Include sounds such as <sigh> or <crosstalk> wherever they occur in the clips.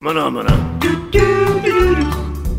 Maná, maná.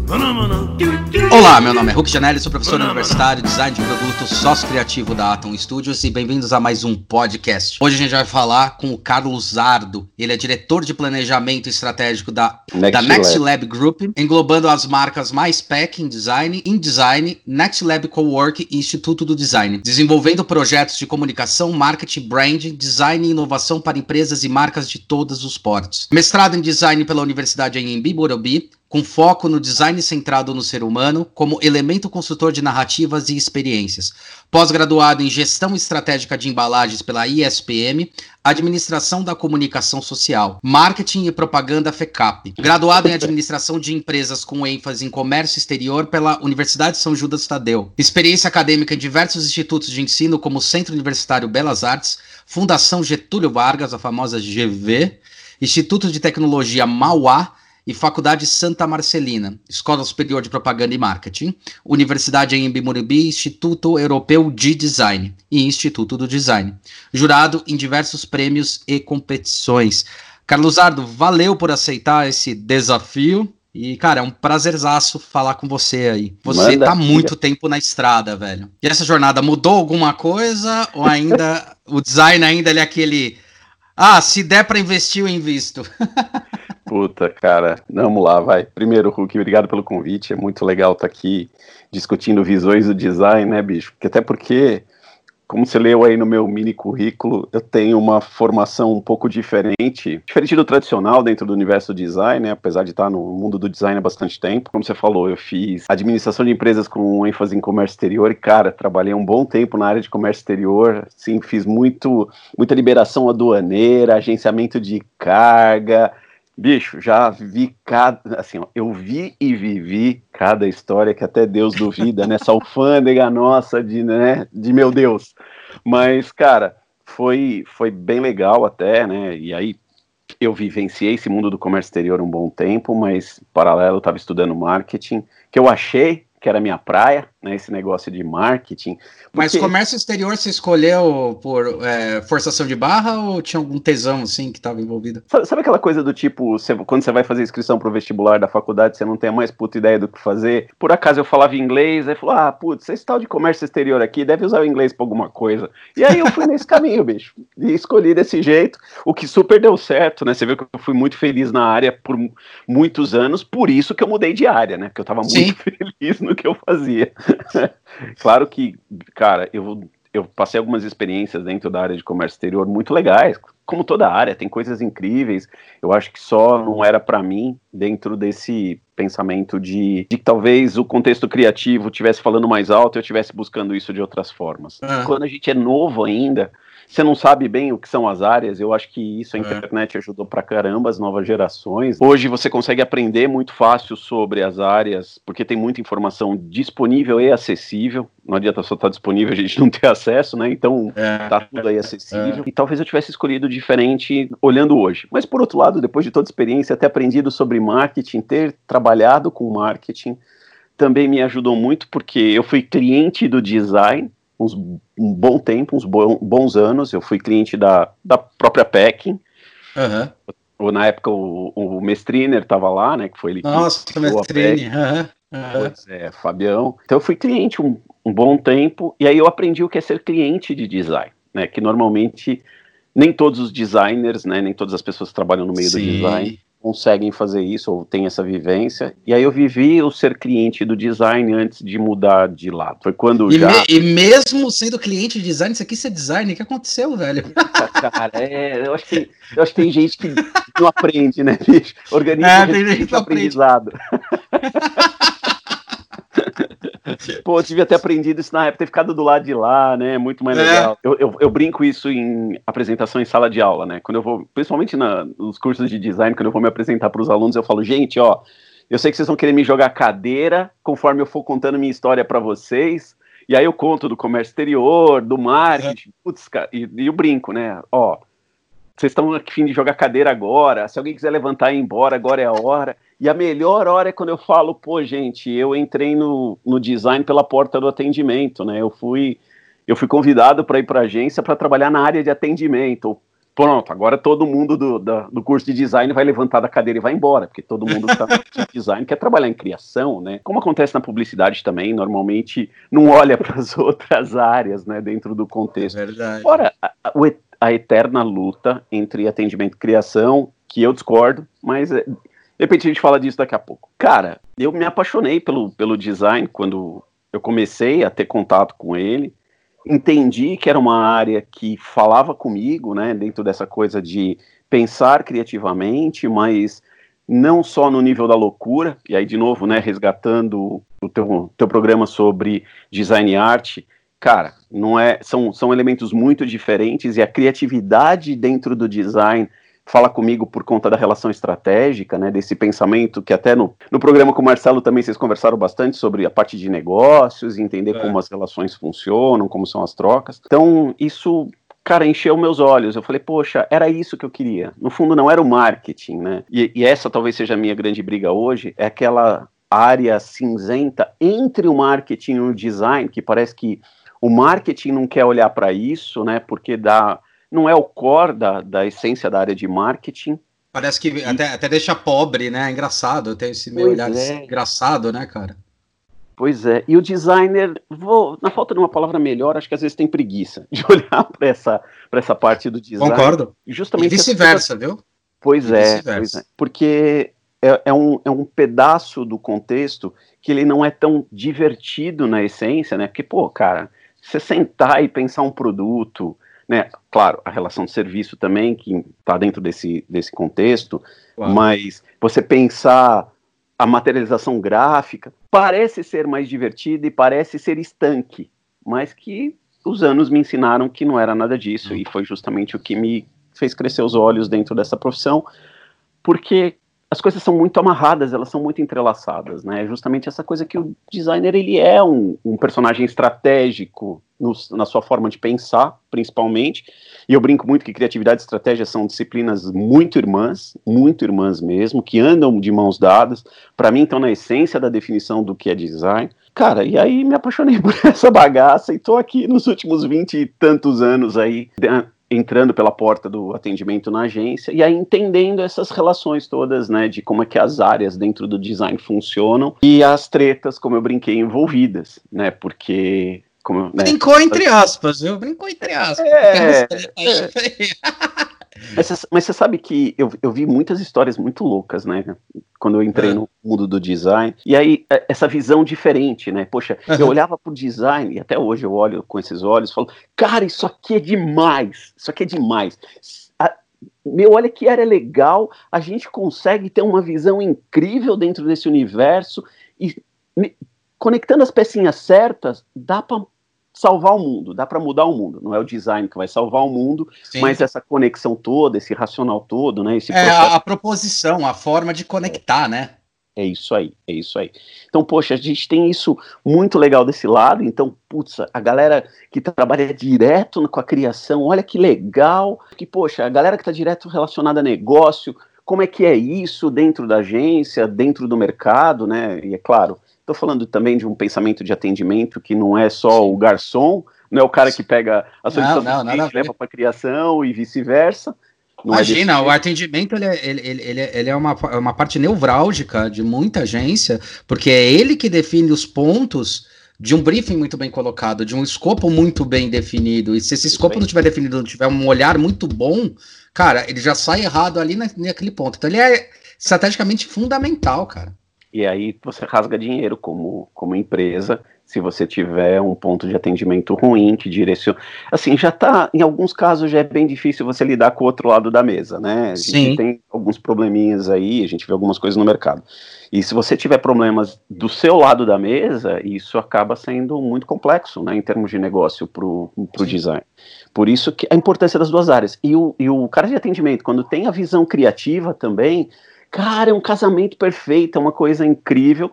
Olá, meu nome é Hulk Janelli, sou professor universitário, design de produto, sócio criativo da Atom Studios e bem-vindos a mais um podcast. Hoje a gente vai falar com o Carlos Zardo, ele é diretor de planejamento estratégico da Next da Next Lab. Lab Group, englobando as marcas MySpec em Design, InDesign, Next Lab Cowork e Instituto do Design, desenvolvendo projetos de comunicação, marketing, branding, design e inovação para empresas e marcas de todos os portos. Mestrado em Design pela Universidade Anhembi Morumbi, com foco no design centrado no ser humano como elemento construtor de narrativas e experiências. Pós-graduado em Gestão Estratégica de Embalagens pela ISPM, Administração da Comunicação Social, Marketing e Propaganda FECAP. Graduado em Administração de Empresas com ênfase em Comércio Exterior pela Universidade São Judas Tadeu. Experiência acadêmica em diversos institutos de ensino como Centro Universitário Belas Artes, Fundação Getúlio Vargas, a famosa GV, Instituto de Tecnologia Mauá, e Faculdade Santa Marcelina, Escola Superior de Propaganda e Marketing, Universidade em Morumbi, Instituto Europeu de Design e Instituto do Design. Jurado em diversos prêmios e competições. Carlos Ardo, valeu por aceitar esse desafio. E, cara, é um prazerzaço falar com você aí. Você Manda. tá muito tempo na estrada, velho. E essa jornada mudou alguma coisa? Ou ainda <laughs> o design ainda é aquele. Ah, se der pra investir, eu invisto. <laughs> Puta, cara, vamos lá, vai. Primeiro, Hulk, obrigado pelo convite. É muito legal estar aqui discutindo visões do design, né, bicho? Porque até porque, como você leu aí no meu mini currículo, eu tenho uma formação um pouco diferente, diferente do tradicional dentro do universo do design, né? Apesar de estar no mundo do design há bastante tempo. Como você falou, eu fiz administração de empresas com ênfase em comércio exterior e, cara, trabalhei um bom tempo na área de comércio exterior. Sim, fiz muito, muita liberação aduaneira, agenciamento de carga. Bicho, já vi cada. Assim, ó, eu vi e vivi cada história que até Deus duvida nessa alfândega nossa de, né, de meu Deus. Mas, cara, foi, foi bem legal até, né? E aí eu vivenciei esse mundo do comércio exterior um bom tempo, mas, paralelo, eu estava estudando marketing, que eu achei que era minha praia, né? Esse negócio de marketing. Mas porque- comércio exterior você escolheu por é, forçação de barra ou tinha algum tesão assim que estava envolvido? Sabe, sabe aquela coisa do tipo, você- quando você vai fazer inscrição pro vestibular da faculdade, você não tem a mais puta ideia do que fazer? Por acaso eu falava inglês, aí falou, ah, putz, esse tal de comércio exterior aqui deve usar o inglês pra alguma coisa. E aí eu fui nesse <laughs> caminho, bicho. E escolhi desse jeito, o que super deu certo, né? Você viu que eu fui muito feliz na área por mu- muitos anos, por isso que eu mudei de área, né? Porque eu tava Sim. muito <laughs> feliz no que eu fazia. <laughs> claro que, cara, eu eu passei algumas experiências dentro da área de comércio exterior muito legais, como toda área, tem coisas incríveis. Eu acho que só não era para mim dentro desse pensamento de, de que talvez o contexto criativo estivesse falando mais alto e eu estivesse buscando isso de outras formas. Ah. Quando a gente é novo ainda, você não sabe bem o que são as áreas, eu acho que isso a É. internet ajudou pra caramba as novas gerações. Hoje você consegue aprender muito fácil sobre as áreas, porque tem muita informação disponível e acessível. Não adianta só estar disponível, a gente não ter acesso, né? Então É. tá tudo aí acessível. E talvez eu tivesse escolhido diferente olhando hoje. Mas por outro lado, depois de toda a experiência, ter aprendido sobre marketing, ter trabalhado com marketing, também me ajudou muito porque eu fui cliente do design uns, um bom tempo, uns bo- bons anos. Eu fui cliente da, da própria Pecking. Aham. Ou na época o, o Mestriner estava lá, né? Que foi ele que Nossa, criou a mestrine. Aham. Pois é, Fabião. Então eu fui cliente um, um bom tempo e aí eu aprendi o que é ser cliente de design, né? Que normalmente nem todos os designers, né? Nem todas as pessoas que trabalham no meio do Sim. design conseguem fazer isso ou têm essa vivência. E aí eu vivi o ser cliente do design antes de mudar de lado. Foi quando E, já me- e mesmo sendo cliente de design, isso aqui isso é design, o que aconteceu, velho? cara, é, eu acho que eu acho que tem gente que não aprende, né, bicho? Organiza É, tem gente que não aprende. <laughs> Pô, eu devia ter aprendido isso na época, ter ficado do lado de lá, né? Muito mais É. legal. Eu, eu, eu brinco isso em apresentação em sala de aula, né? Quando eu vou, principalmente na, nos cursos de design, quando eu vou me apresentar para os alunos, eu falo, gente, ó, eu sei que vocês vão querer me jogar cadeira conforme eu for contando minha história para vocês. E aí eu conto do comércio exterior, do marketing, putz, cara, e, e o brinco, né? Ó, vocês estão a fim de jogar cadeira agora. Se alguém quiser levantar e ir embora, agora é a hora. E a melhor hora é quando eu falo, pô, gente, eu entrei no, no design pela porta do atendimento, né? Eu fui, eu fui convidado para ir para a agência para trabalhar na área de atendimento. pronto, agora todo mundo do, do, do, curso de design vai levantar da cadeira e vai embora, porque todo mundo está no design quer trabalhar em criação, né? Como acontece na publicidade também, normalmente não olha <laughs> para as outras áreas, né, dentro do contexto. É verdade. Fora a, a, eterna luta entre atendimento e criação, que eu discordo, mas é, de repente a gente fala disso daqui a pouco. Cara, eu me apaixonei pelo, pelo design quando eu comecei a ter contato com ele entendi que era uma área que falava comigo, né, dentro dessa coisa de pensar criativamente, mas não só no nível da loucura, e aí de novo, né, resgatando o teu, teu programa sobre design e arte, cara, não é, são, são elementos muito diferentes e a criatividade dentro do design fala comigo por conta da relação estratégica, né, desse pensamento que até no, no programa com o Marcelo também vocês conversaram bastante sobre a parte de negócios, entender é. como as relações funcionam, como são as trocas. Então, isso cara, encheu meus olhos. Eu falei, poxa, era isso que eu queria. No fundo, não era o marketing, né? E, e, essa talvez seja a minha grande briga hoje, é aquela área cinzenta entre o marketing e o design, que parece que o marketing não quer olhar para isso, né? Porque dá não é o core da, da essência da área de marketing. Parece que e... até, até deixa pobre, né? É engraçado, tem esse meio olhar é. engraçado, né, cara? Pois é, e o designer, vou, na falta de uma palavra melhor, acho que às vezes tem preguiça <laughs> de olhar para essa, essa parte do design. Concordo. Justamente e vice-versa, viu? Pois é, pois é, porque é, é, um, é um pedaço do contexto que ele não é tão divertido na essência, né? Porque, pô, cara, você sentar e pensar um produto, né? Claro, a relação de serviço também, que está dentro desse, desse contexto, claro. mas você pensar a materialização gráfica parece ser mais divertida e parece ser estanque, mas que os anos me ensinaram que não era nada disso, e foi justamente o que me fez crescer os olhos dentro dessa profissão, porque as coisas são muito amarradas, elas são muito entrelaçadas, né? Justamente essa coisa que o designer ele é um, um personagem estratégico no, na sua forma de pensar, principalmente. E eu brinco muito que criatividade e estratégia são disciplinas muito irmãs, muito irmãs mesmo, que andam de mãos dadas. Para mim, estão na essência da definição do que é design. Cara, e aí me apaixonei <laughs> por essa bagaça e tô aqui nos últimos vinte e tantos anos aí entrando pela porta do atendimento na agência e aí entendendo essas relações todas, né, de como é que as áreas dentro do design funcionam e as tretas, como eu brinquei, envolvidas, né, porque como, né, Brincou entre aspas, viu? Brincou entre aspas. É, é. <laughs> Mas, mas você sabe que eu, eu vi muitas histórias muito loucas, né? Quando eu entrei é. no mundo do design. E aí, é, essa visão diferente, né? Poxa, uhum. eu olhava pro design, e até hoje eu olho com esses olhos e falo, cara, isso aqui é demais. Isso aqui é demais. A, meu, olha que área legal. A gente consegue ter uma visão incrível dentro desse universo. E me, conectando as pecinhas certas, dá para salvar o mundo, dá para mudar o mundo. Não é o design que vai salvar o mundo, Sim. mas essa conexão toda, esse racional todo, né? Esse é a, a, proposição, a forma de conectar, né? É isso aí, é isso aí. Então, poxa, a gente tem isso muito legal desse lado. Então, putz, a galera que trabalha direto com a criação, olha que legal. Que, poxa, a galera que está direto relacionada a negócio, como é que é isso dentro da agência, dentro do mercado, né? E é claro, Estou falando também de um pensamento de atendimento que não é só Sim. o garçom, não é o cara que pega a solicitação não, não, cliente, leva para a criação e vice-versa. É Imagina, é o atendimento ele é, ele, ele, ele é uma, uma parte nevrálgica de muita agência, porque é ele que define os pontos de um briefing muito bem colocado, de um escopo muito bem definido. E se esse escopo não estiver definido, não tiver um olhar muito bom, cara, ele já sai errado ali na, naquele ponto. Então ele é estrategicamente fundamental, cara. E aí você rasga dinheiro como, como empresa se você tiver um ponto de atendimento ruim que direciona. Assim, já tá, em alguns casos já é bem difícil você lidar com o outro lado da mesa, né? A gente Sim. tem alguns probleminhas aí, a gente vê algumas coisas no mercado. E se você tiver problemas do seu lado da mesa, isso acaba sendo muito complexo, né, em termos de negócio para o design. Por isso que a importância das duas áreas. E o, e o cara de atendimento, quando tem a visão criativa também, Cara, é um casamento perfeito, é uma coisa incrível.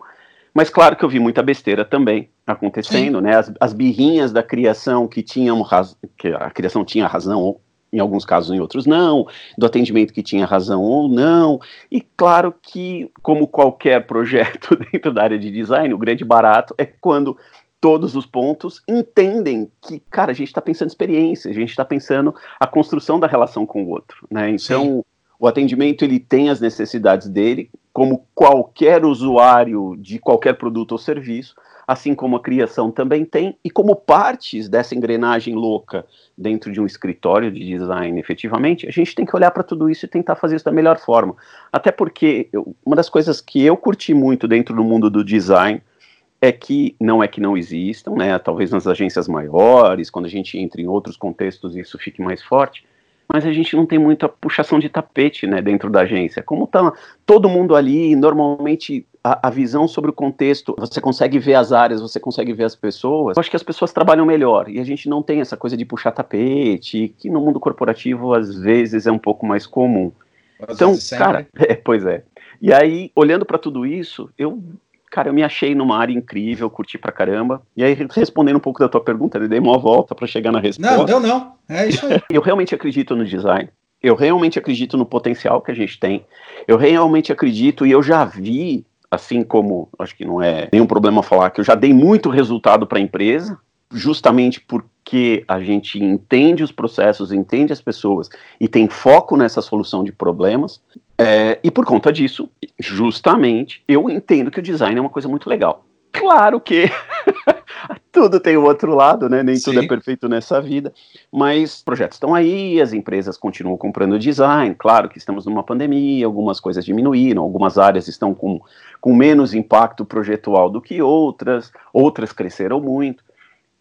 Mas claro que eu vi muita besteira também acontecendo, Sim. né? As, as, birrinhas da criação que tinham raz... que a criação tinha razão, ou em alguns casos, em outros não, do atendimento que tinha razão ou não. E claro que, como qualquer projeto <laughs> dentro da área de design, o grande barato é quando todos os pontos, entendem que, cara, a gente está pensando experiência, a gente está pensando a construção da relação com o outro, né? Então, Sim. O atendimento ele tem as necessidades dele, como qualquer usuário de qualquer produto ou serviço, assim como a criação também tem, e como partes dessa engrenagem louca dentro de um escritório de design, efetivamente, a gente tem que olhar para tudo isso e tentar fazer isso da melhor forma. Até porque eu, uma das coisas que eu curti muito dentro do mundo do design é que não é que não existam, né? Talvez nas agências maiores, quando a gente entra em outros contextos, isso fique mais forte mas a gente não tem muita puxação de tapete né, dentro da agência. Como tá todo mundo ali, normalmente a, a, visão sobre o contexto, você consegue ver as áreas, você consegue ver as pessoas. Eu acho que as pessoas trabalham melhor e a gente não tem essa coisa de puxar tapete, que no mundo corporativo às vezes é um pouco mais comum. Às então, cara, <laughs> é, pois é. E aí, olhando para tudo isso, eu cara, eu me achei numa área incrível, curti pra caramba. E aí, respondendo um pouco da tua pergunta, eu dei uma volta para chegar na resposta. Não, deu não. É isso aí. <laughs> eu realmente acredito no design. Eu realmente acredito no potencial que a gente tem. Eu realmente acredito e eu já vi, assim como acho que não é nenhum problema falar que eu já dei muito resultado para a empresa, justamente porque a gente entende os processos, entende as pessoas e tem foco nessa solução de problemas. É, e por conta disso, justamente, eu entendo que o design é uma coisa muito legal. Claro que <laughs> tudo tem o outro lado, né? Nem Sim. tudo é perfeito nessa vida. Mas projetos estão aí, as empresas continuam comprando design. Claro que estamos numa pandemia, algumas coisas diminuíram, algumas áreas estão com, com menos impacto projetual do que outras, outras cresceram muito.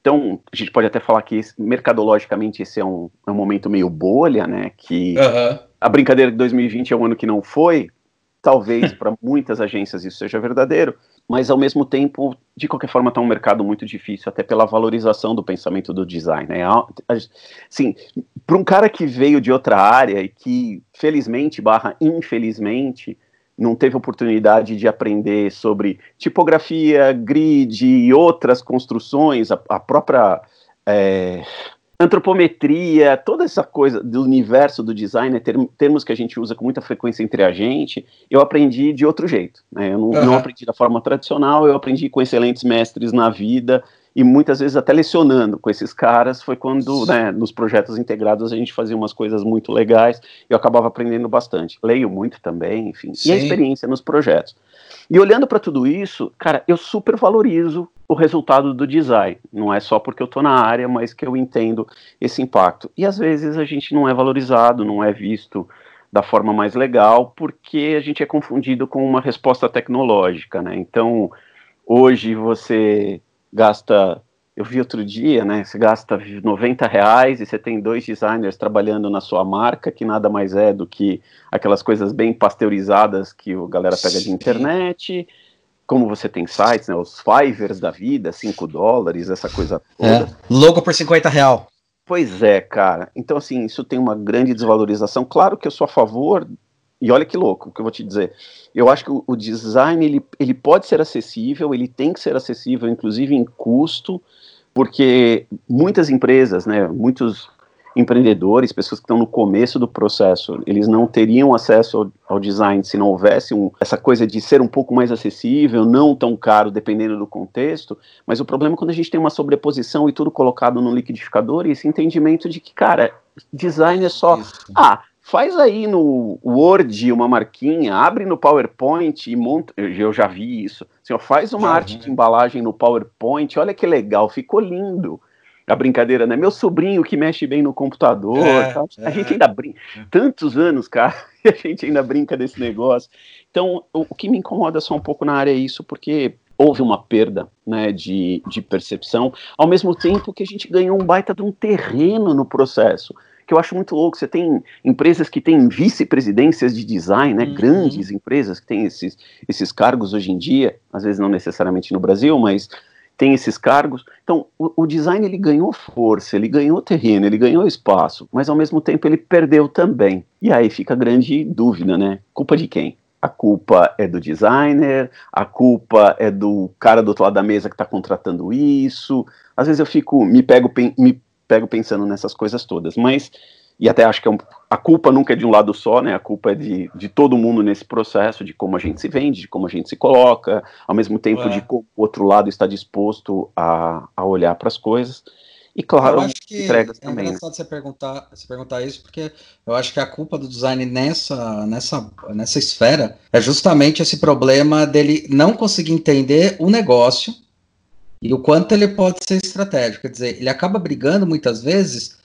Então, a gente pode até falar que mercadologicamente esse é um, é um momento meio bolha, né? Que a brincadeira de 2020 é um ano que não foi. Talvez <laughs> para muitas agências isso seja verdadeiro, mas ao mesmo tempo, de qualquer forma, está um mercado muito difícil, até pela valorização do pensamento do design. Né? Assim, para um cara que veio de outra área e que, felizmente, barra infelizmente, não teve oportunidade de aprender sobre tipografia, grid e outras construções, a, a própria é, antropometria, toda essa coisa do universo do design, termos que a gente usa com muita frequência entre a gente, eu aprendi de outro jeito. Né? Eu não, uhum. não aprendi da forma tradicional, eu aprendi com excelentes mestres na vida e muitas vezes até lecionando com esses caras, foi quando, né, nos projetos integrados a gente fazia umas coisas muito legais e eu acabava aprendendo bastante. Leio muito também, enfim, Sim. e a experiência nos projetos. E olhando para tudo isso, cara, eu super valorizo o resultado do design. Não é só porque eu estou na área, mas que eu entendo esse impacto. E às vezes a gente não é valorizado, não é visto da forma mais legal, porque a gente é confundido com uma resposta tecnológica, né? Então, hoje você gasta, eu vi outro dia, né? Você gasta 90 reais e você tem dois designers trabalhando na sua marca, que nada mais é do que aquelas coisas bem pasteurizadas que a galera pega Sim. de internet. Como você tem sites, né? Os Fivers da vida, 5 dólares, essa coisa toda. É, logo por 50 real. Pois é, cara. Então, assim, isso tem uma grande desvalorização. Claro que eu sou a favor e olha que louco o que eu vou te dizer. Eu acho que o, o, design ele, ele pode ser acessível, ele tem que ser acessível, inclusive em custo, porque muitas empresas, né, muitos empreendedores, pessoas que estão no começo do processo, eles não teriam acesso ao, ao design se não houvesse um, essa coisa de ser um pouco mais acessível, não tão caro, dependendo do contexto. Mas o problema é quando a gente tem uma sobreposição e tudo colocado no liquidificador e esse entendimento de que, cara, design é só. Isso. Ah, Faz aí no Word uma marquinha, abre no PowerPoint e monta. Eu já vi isso. Assim, ó, faz uma arte de embalagem no PowerPoint, olha que legal, ficou lindo. A brincadeira, né? Meu sobrinho que mexe bem no computador. É, é, a gente ainda brinca. É. Tantos anos, cara, <laughs> e a gente ainda brinca desse negócio. Então, o, o que me incomoda só um pouco na área é isso, porque houve uma perda né, de, de percepção, ao mesmo tempo que a gente ganhou um baita de um terreno no processo que eu acho muito louco. Você tem empresas que têm vice-presidências de design, né? Uhum. Grandes empresas que têm esses, esses cargos hoje em dia, às vezes não necessariamente no Brasil, mas tem esses cargos. Então, o, o, design ele ganhou força, ele ganhou terreno, ele ganhou espaço, mas ao mesmo tempo ele perdeu também. E aí fica a grande dúvida, né? Culpa de quem? A culpa é do designer, a culpa é do cara do outro lado da mesa que está contratando isso. Às vezes eu fico, me pego, me pego pensando nessas coisas todas. Mas e até acho que é um, a culpa nunca é de um lado só, né? A culpa é de, de todo mundo nesse processo, de como a gente se vende, de como a gente se coloca, ao mesmo tempo é. de como o outro lado está disposto a, a olhar para as coisas. E claro, eu acho que entregas é também. É engraçado né? você perguntar, você perguntar isso, porque eu acho que a culpa do design nessa, nessa, nessa esfera é justamente esse problema dele não conseguir entender o negócio e o quanto ele pode ser estratégico. Quer dizer, ele acaba brigando muitas vezes.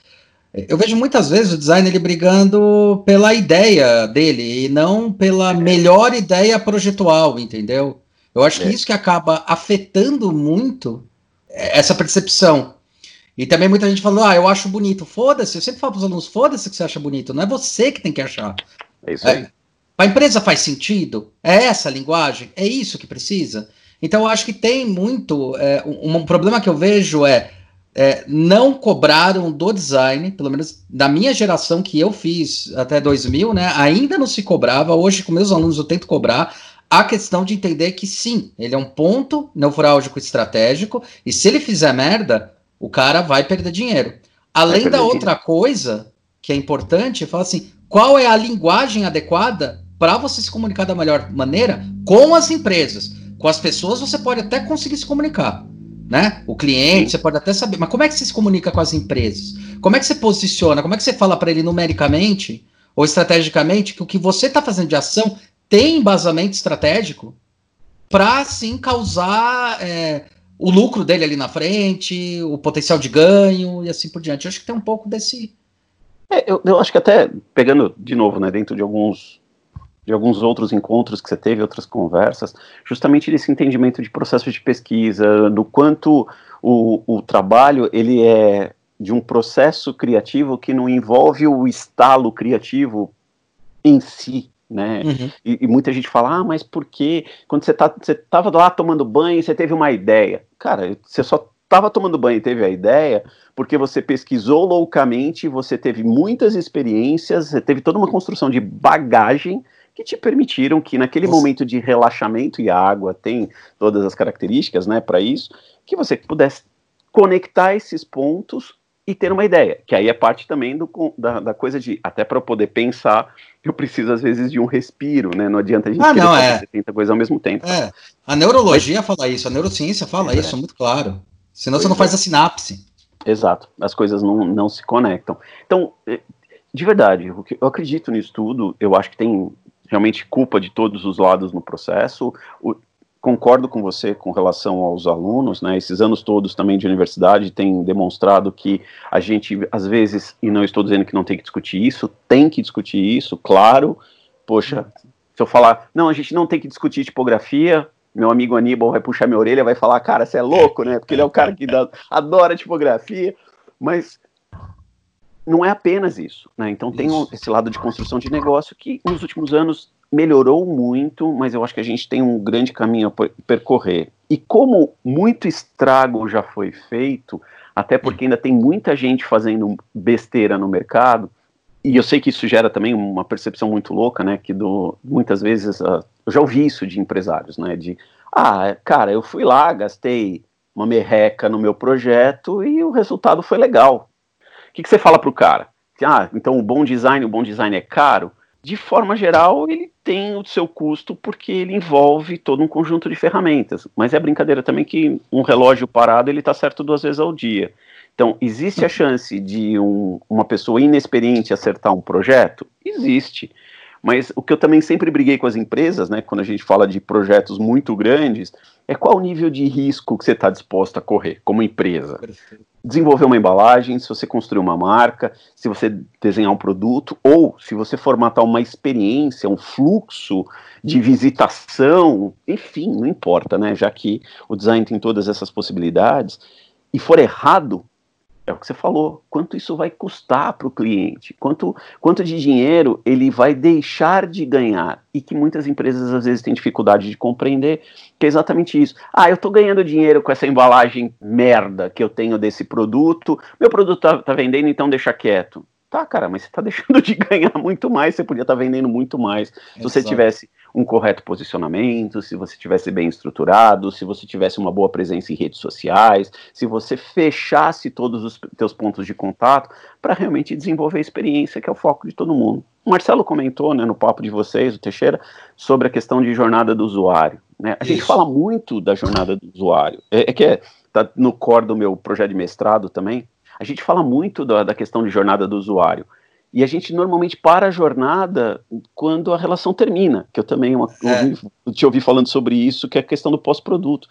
Eu vejo muitas vezes o design ele brigando pela ideia dele e não pela melhor ideia projetual, entendeu? Eu acho é. que isso que acaba afetando muito essa percepção. E também muita gente falou, ah, eu acho bonito. Foda-se, eu sempre falo para os alunos, foda-se que você acha bonito, não é você que tem que achar. É isso aí. É, para a empresa faz sentido? É essa a linguagem? É isso que precisa? Então eu acho que tem muito. É, um, um, problema que eu vejo é, é, não cobraram do design, pelo menos da minha geração que eu fiz até 2000, né? Ainda não se cobrava. Hoje, com meus alunos, eu tento cobrar a questão de entender que sim, ele é um ponto neurálgico estratégico, e se ele fizer merda, o cara vai perder dinheiro. Além da outra dinheiro. coisa que é importante, fala assim: qual é a linguagem adequada para você se comunicar da melhor maneira com as empresas? Com as pessoas você pode até conseguir se comunicar, né? O cliente, Sim. você pode até saber, mas como é que você se comunica com as empresas? Como é que você posiciona? Como é que você fala para ele numericamente ou estrategicamente que o que você está fazendo de ação tem embasamento estratégico para sim causar é, o lucro dele ali na frente, o potencial de ganho e assim por diante. Eu acho que tem um pouco desse. É, eu, eu, acho que até pegando de novo, né, dentro de alguns de alguns outros encontros que você teve, outras conversas, justamente desse entendimento de processo de pesquisa, do quanto o, o trabalho ele é de um processo criativo que não envolve o estalo criativo em si, né? Uhum. E, e, muita gente fala, ah, mas por que quando você tá, você tava lá tomando banho, você teve uma ideia? Cara, você só estava tomando banho e teve a ideia porque você pesquisou loucamente, você teve muitas experiências, você teve toda uma construção de bagagem que te permitiram que naquele Nossa. momento de relaxamento e a água tem todas as características, né, para isso, que você pudesse conectar esses pontos e ter uma ideia, que aí é parte também do, da, da coisa de, até para eu poder pensar, eu preciso às vezes de um respiro, né? Não adianta a gente ah, não, fazer é. 70 coisas ao mesmo tempo. É. A neurologia Mas... fala isso, a neurociência fala é. isso, é muito claro. Senão pois você não faz é. a sinapse. Exato, as coisas não, não se conectam. Então, eh, de verdade, eu acredito nisso tudo, eu acho que tem realmente culpa de todos os lados no processo. O, concordo com você com relação aos alunos, né? Esses anos todos também de universidade têm demonstrado que a gente, às vezes, e não estou dizendo que não tem que discutir isso, tem que discutir isso, claro. Poxa, se eu falar, não, a gente não tem que discutir tipografia, meu amigo Aníbal vai puxar minha orelha, vai falar, cara, você é louco, né? Porque ele é o cara que dá, adora tipografia, mas não é apenas isso, né? Então tem esse lado de construção de negócio que nos últimos anos melhorou muito, mas eu acho que a gente tem um grande caminho a percorrer. E como muito estrago já foi feito, até porque ainda tem muita gente fazendo besteira no mercado, e eu sei que isso gera também uma percepção muito louca, né, que do, muitas vezes, uh, eu já ouvi isso de empresários, né, de, ah, cara, eu fui lá, gastei uma merreca no meu projeto e o resultado foi legal. O que, que você fala para o cara? Ah, então o bom design, o bom design é caro? de forma geral, ele tem o seu custo porque ele envolve todo um conjunto de ferramentas. Mas é brincadeira também que um relógio parado ele está certo duas vezes ao dia. Então, existe a chance de um, uma pessoa inexperiente acertar um projeto? Existe. Mas o que eu também sempre briguei com as empresas, né, quando a gente fala de projetos muito grandes, é qual o nível de risco que você está disposto a correr como empresa. Perfeito desenvolver uma embalagem, se você construir uma marca, se você desenhar um produto, ou se você formatar uma experiência, um fluxo de visitação, enfim, não importa, né? Já que o design tem todas essas possibilidades, e for errado, é o que você falou, quanto isso vai custar para o cliente, quanto, quanto de dinheiro ele vai deixar de ganhar, e que muitas empresas às vezes têm dificuldade de compreender, que é exatamente isso. Ah, eu estou ganhando dinheiro com essa embalagem merda que eu tenho desse produto, meu produto está tá vendendo, então deixa quieto. Tá, cara, mas você está <laughs> deixando de ganhar muito mais, você podia estar tá vendendo muito mais. Exato. Se você tivesse um correto posicionamento, se você tivesse bem estruturado, se você tivesse uma boa presença em redes sociais, se você fechasse todos os teus pontos de contato para realmente desenvolver a experiência, que é o foco de todo mundo. O Marcelo comentou, né, no papo de vocês, o Teixeira, sobre a questão de jornada do usuário. Né? A Isso. gente fala muito da jornada do usuário. É, é que é, tá no core do meu projeto de mestrado também. A gente fala muito da, da questão de jornada do usuário. E a gente normalmente para a jornada quando a relação termina, que eu também uma, é. ouvi, te ouvi falando sobre isso, que é a questão do pós-produto.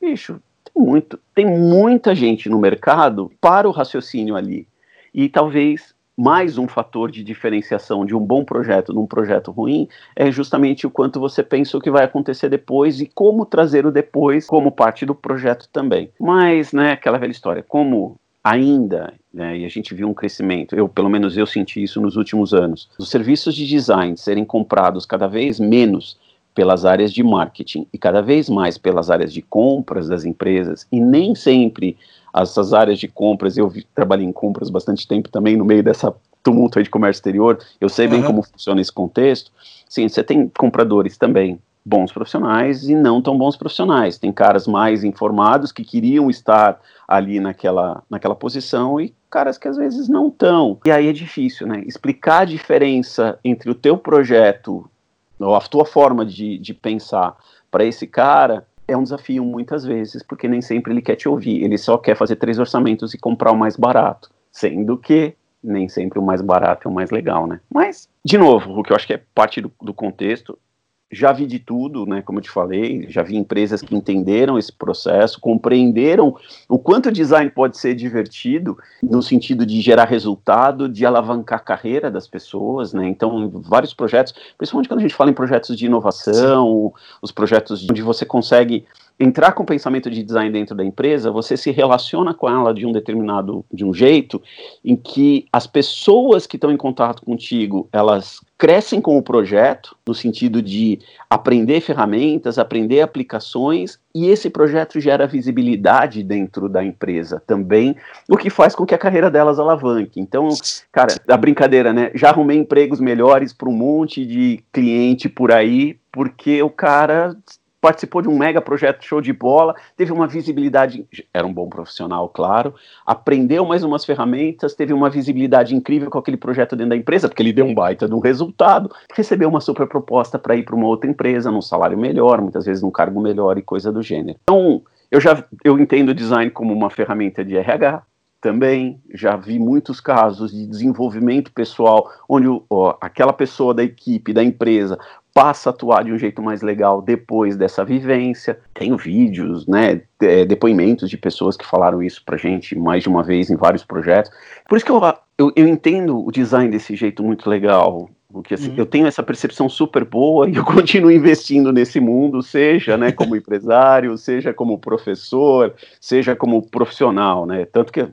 Bicho, tem muito, tem muita gente no mercado para o raciocínio ali. E talvez mais um fator de diferenciação de um bom projeto de um projeto ruim é justamente o quanto você pensa o que vai acontecer depois e como trazer o depois como parte do projeto também. Mas, né, aquela velha história, como ainda, né, e a gente viu um crescimento, eu pelo menos eu senti isso nos últimos anos, os serviços de design serem comprados cada vez menos pelas áreas de marketing e cada vez mais pelas áreas de compras das empresas, e nem sempre essas áreas de compras, eu vi, trabalhei em compras bastante tempo também no meio dessa tumulto de comércio exterior, eu sei bem uhum. como funciona esse contexto, sim, você tem compradores também bons profissionais e não tão bons profissionais. Tem caras mais informados que queriam estar ali naquela, naquela posição e caras que às vezes não estão. E aí é difícil, né? Explicar a diferença entre o teu projeto ou a tua forma de, de pensar para esse cara é um desafio muitas vezes, porque nem sempre ele quer te ouvir. Ele só quer fazer três orçamentos e comprar o mais barato, sendo que nem sempre o mais barato é o mais legal, né? Mas, de novo, o que eu acho que é parte do, do contexto, já vi de tudo, né, como eu te falei, já vi empresas que entenderam esse processo, compreenderam o quanto o design pode ser divertido no sentido de gerar resultado, de alavancar a carreira das pessoas, né, então vários projetos, principalmente quando a gente fala em projetos de inovação, os projetos onde você consegue entrar com o pensamento de design dentro da empresa, você se relaciona com ela de um determinado, de um jeito, em que as pessoas que estão em contato contigo, elas crescem com o projeto, no sentido de aprender ferramentas, aprender aplicações, e esse projeto gera visibilidade dentro da empresa também, o que faz com que a carreira delas alavanque. Então, cara, a brincadeira, né? Já arrumei empregos melhores para um monte de cliente por aí, porque o cara participou de um mega projeto show de bola, teve uma visibilidade, era um bom profissional, claro, aprendeu mais umas ferramentas, teve uma visibilidade incrível com aquele projeto dentro da empresa, porque ele deu um baita de um resultado, recebeu uma super proposta para ir para uma outra empresa, num salário melhor, muitas vezes num cargo melhor e coisa do gênero. Então, eu já eu entendo o design como uma ferramenta de RH, também já vi muitos casos de desenvolvimento pessoal onde ó, aquela pessoa da equipe, da empresa, passa a atuar de um jeito mais legal depois dessa vivência. Tenho vídeos, né, depoimentos de pessoas que falaram isso pra gente mais de uma vez em vários projetos. Por isso que eu, eu, eu entendo o design desse jeito muito legal, porque assim, uhum. eu tenho essa percepção super boa e eu <laughs> continuo investindo nesse mundo, seja né, como empresário, seja como professor, seja como profissional, né? Tanto que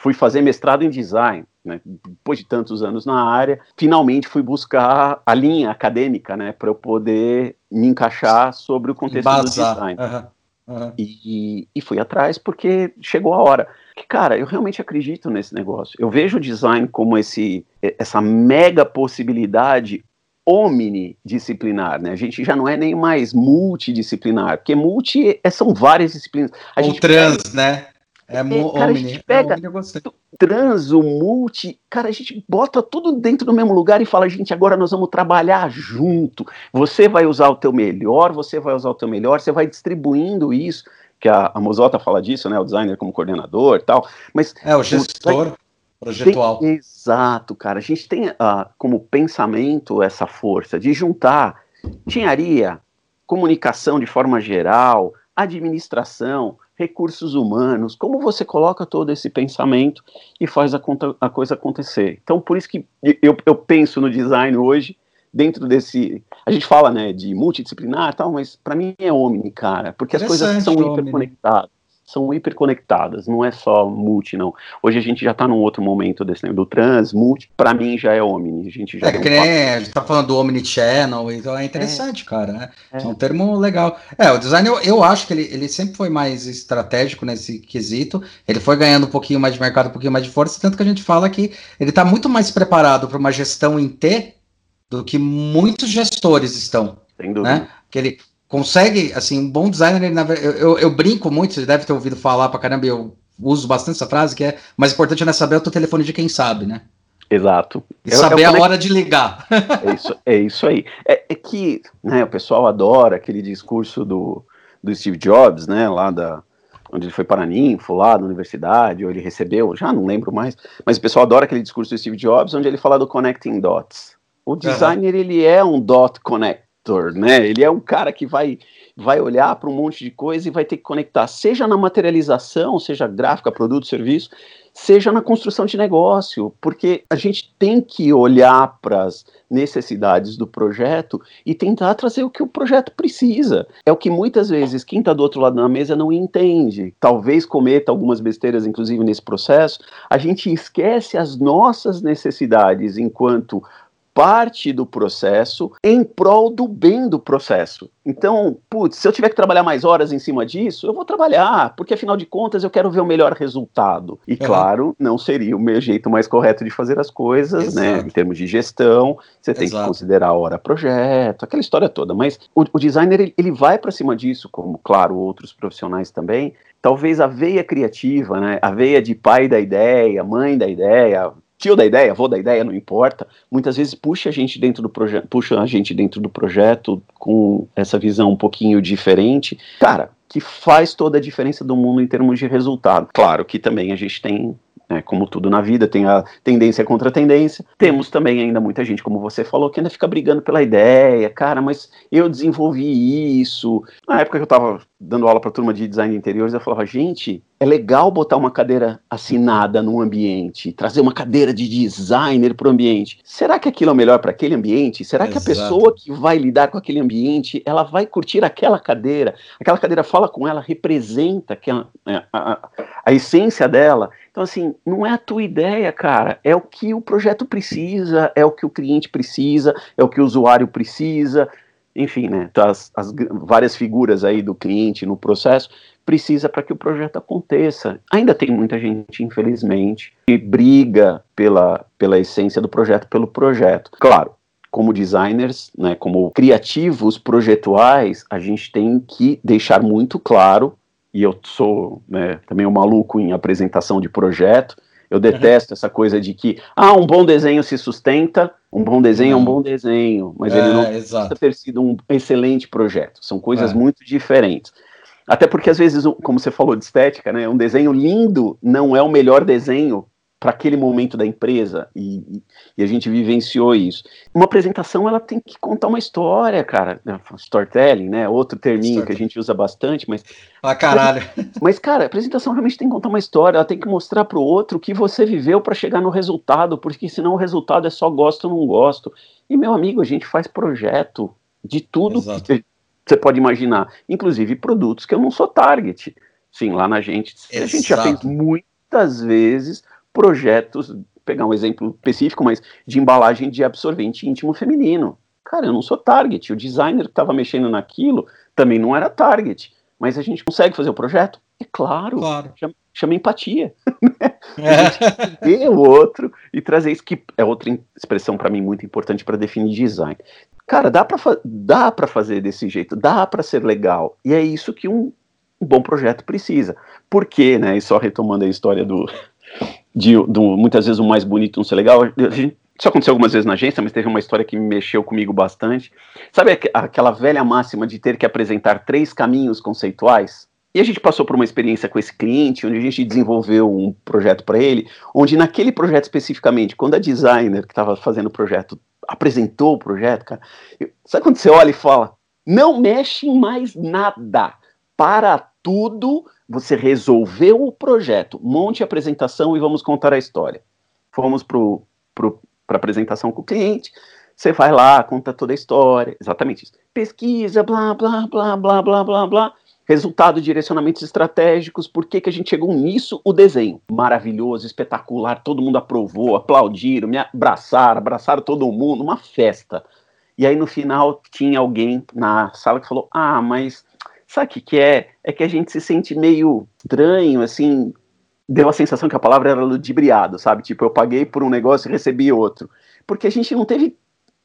fui fazer mestrado em design né? Depois de tantos anos na área, finalmente fui buscar a linha acadêmica, né, para eu poder me encaixar sobre o contexto do design. Uhum. Uhum. E, e fui atrás porque chegou a hora. Que, cara, eu realmente acredito nesse negócio. Eu vejo o design como esse, essa mega possibilidade omnidisciplinar, né? A gente já não é nem mais multidisciplinar, porque multi é, são várias disciplinas. A Ou trans, né? É, é cara, a gente pega é trans, o multi, cara, a gente bota tudo dentro do mesmo lugar e fala, gente, agora nós vamos trabalhar junto. Você vai usar o teu melhor, você vai usar o teu melhor, você vai distribuindo isso, que a, a Mozota fala disso, né, o designer como coordenador e tal, mas... É, o gestor o, projetual. Tem, exato, cara, a gente tem uh, como pensamento essa força de juntar engenharia, comunicação de forma geral, administração, recursos humanos, como você coloca todo esse pensamento e faz a, conta, a coisa acontecer. Então, por isso que eu, eu, penso no design hoje, dentro desse. A gente fala né, de multidisciplinar tal, mas para mim é omni, cara, porque as coisas são interconectadas. São hiperconectadas, não é só multi, não. Hoje a gente já está num outro momento desse né, do trans, multi, para mim já é omni. A gente já é que nem, a gente tá falando do omnichannel, então é interessante, é. cara. Né? É. é. um termo legal. É, o design eu, eu acho que ele, ele sempre foi mais estratégico nesse quesito. Ele foi ganhando um pouquinho mais de mercado, um pouquinho mais de força, tanto que a gente fala que ele está muito mais preparado para uma gestão em T do que muitos gestores estão. Sem dúvida. Né? Que ele, consegue, assim, um bom designer, ele, eu, eu, eu, brinco muito, você deve ter ouvido falar pra caramba, eu uso bastante essa frase, que é mais importante não é saber o teu telefone de quem sabe, né? Exato. E saber a hora de ligar. <laughs> É isso, é isso aí. É, é, que né, o pessoal adora aquele discurso do, do Steve Jobs, né, lá da, onde ele foi para Ninfo, lá na universidade, ou ele recebeu, já não lembro mais, mas o pessoal adora aquele discurso do Steve Jobs, onde ele fala do connecting dots. O designer, uhum. ele é um dot connect, né? Ele é um cara que vai vai olhar para um monte de coisa e vai ter que conectar, seja na materialização, seja gráfica, produto, serviço, seja na construção de negócio, porque a gente tem que olhar para as necessidades do projeto e tentar trazer o que o projeto precisa. É o que muitas vezes quem está do outro lado da mesa não entende. Talvez cometa algumas besteiras, inclusive nesse processo. A gente esquece as nossas necessidades enquanto parte do processo em prol do bem do processo. Então, putz, se eu tiver que trabalhar mais horas em cima disso, eu vou trabalhar, porque afinal de contas eu quero ver o melhor resultado. E claro, não seria o meu jeito mais correto de fazer as coisas, né, Exato. né? Em termos de gestão, você tem Exato. que considerar a hora projeto, aquela história toda. Mas o, o designer ele, ele vai para cima disso, como claro outros profissionais também. Talvez a veia criativa, né? A veia de pai da ideia, mãe da ideia, tio da ideia, avô da ideia, não importa, muitas vezes puxa a gente dentro do projeto, puxa a gente dentro do projeto com essa visão um pouquinho diferente. Cara, que faz toda a diferença do mundo em termos de resultado. Claro que também a gente tem né, como tudo na vida, tem a tendência contra a tendência. Temos também ainda muita gente, como você falou, que ainda fica brigando pela ideia, cara, mas eu desenvolvi isso. Na época que eu estava dando aula para turma de design de interiores, eu falava, gente, é legal botar uma cadeira assinada no ambiente, trazer uma cadeira de designer para o ambiente. Será que aquilo é melhor para aquele ambiente? Será Exato. que a pessoa que vai lidar com aquele ambiente, ela vai curtir aquela cadeira? Aquela cadeira fala com ela, representa aquela, né, a, a, a essência dela. Então, assim, não é a tua ideia, cara, é o que o projeto precisa, é o que o cliente precisa, é o que o usuário precisa, enfim, né, então as, as várias figuras aí do cliente no processo precisa para que o projeto aconteça. Ainda tem muita gente, infelizmente, que briga pela, pela essência do projeto, pelo projeto. Claro, como designers, né, como criativos projetuais, a gente tem que deixar muito claro e eu sou né, também um maluco em apresentação de projeto. Eu detesto uhum. essa coisa de que, ah, um bom desenho se sustenta, um bom desenho uhum. é um bom desenho, mas é, ele não precisa ter sido um excelente projeto. São coisas é. muito diferentes. Até porque, às vezes, como você falou de estética, né, um desenho lindo não é o melhor desenho para aquele momento da empresa e, e, a gente vivenciou isso. Uma apresentação ela tem que contar uma história, cara. Né, storytelling, né? Outro terminho que a gente usa bastante, mas. Ah, caralho. Mas, <laughs> mas, cara, a apresentação realmente tem que contar uma história. Ela tem que mostrar para o outro o que você viveu para chegar no resultado, porque senão o resultado é só gosto ou não gosto. E meu amigo, a gente faz projeto de tudo Exato. que você pode imaginar, inclusive produtos que eu não sou target. Sim, lá na gente, Exato. a gente já fez muitas vezes projetos, pegar um exemplo específico, mas de embalagem de absorvente íntimo feminino. Cara, eu não sou target. O designer que estava mexendo naquilo também não era target. Mas a gente consegue fazer o projeto? É claro. claro. Chama, chama empatia. <laughs> É. ver o outro e trazer isso, que é outra expressão para mim muito importante para definir design. Cara, dá para dá fazer desse jeito, dá para ser legal. E é isso que um, um bom projeto precisa. Por quê, né? E só retomando a história do, de, do, muitas vezes o mais bonito não ser legal. isso aconteceu algumas vezes na agência, mas teve uma história que me mexeu comigo bastante. Sabe aquela velha máxima de ter que apresentar três caminhos conceituais? E a gente passou por uma experiência com esse cliente, onde a gente desenvolveu um projeto para ele, onde naquele projeto especificamente, quando a designer que estava fazendo o projeto apresentou o projeto, cara, sabe quando você olha e fala, não mexe em mais nada, para tudo, você resolveu o projeto, monte a apresentação e vamos contar a história. Fomos para a apresentação com o cliente, você vai lá, conta toda a história, exatamente isso. Pesquisa, blá, blá, blá, blá, blá, blá, blá. Resultado, direcionamentos estratégicos, por que, que a gente chegou nisso? O desenho. Maravilhoso, espetacular, todo mundo aprovou, aplaudiram, me abraçaram, abraçaram todo mundo, uma festa. E aí no final tinha alguém na sala que falou: Ah, mas sabe o que, que é? É que a gente se sente meio estranho, assim. Deu a sensação que a palavra era ludibriado, sabe? Tipo, eu paguei por um negócio e recebi outro. Porque a gente não teve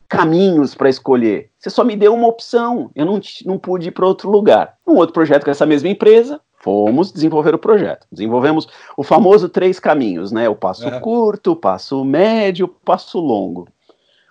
caminhos para escolher. Você só me deu uma opção, eu não, não pude ir para outro lugar. Um outro projeto com essa mesma empresa, fomos desenvolver o projeto. Desenvolvemos o famoso três caminhos, né? O passo é. curto, o passo médio, o passo longo.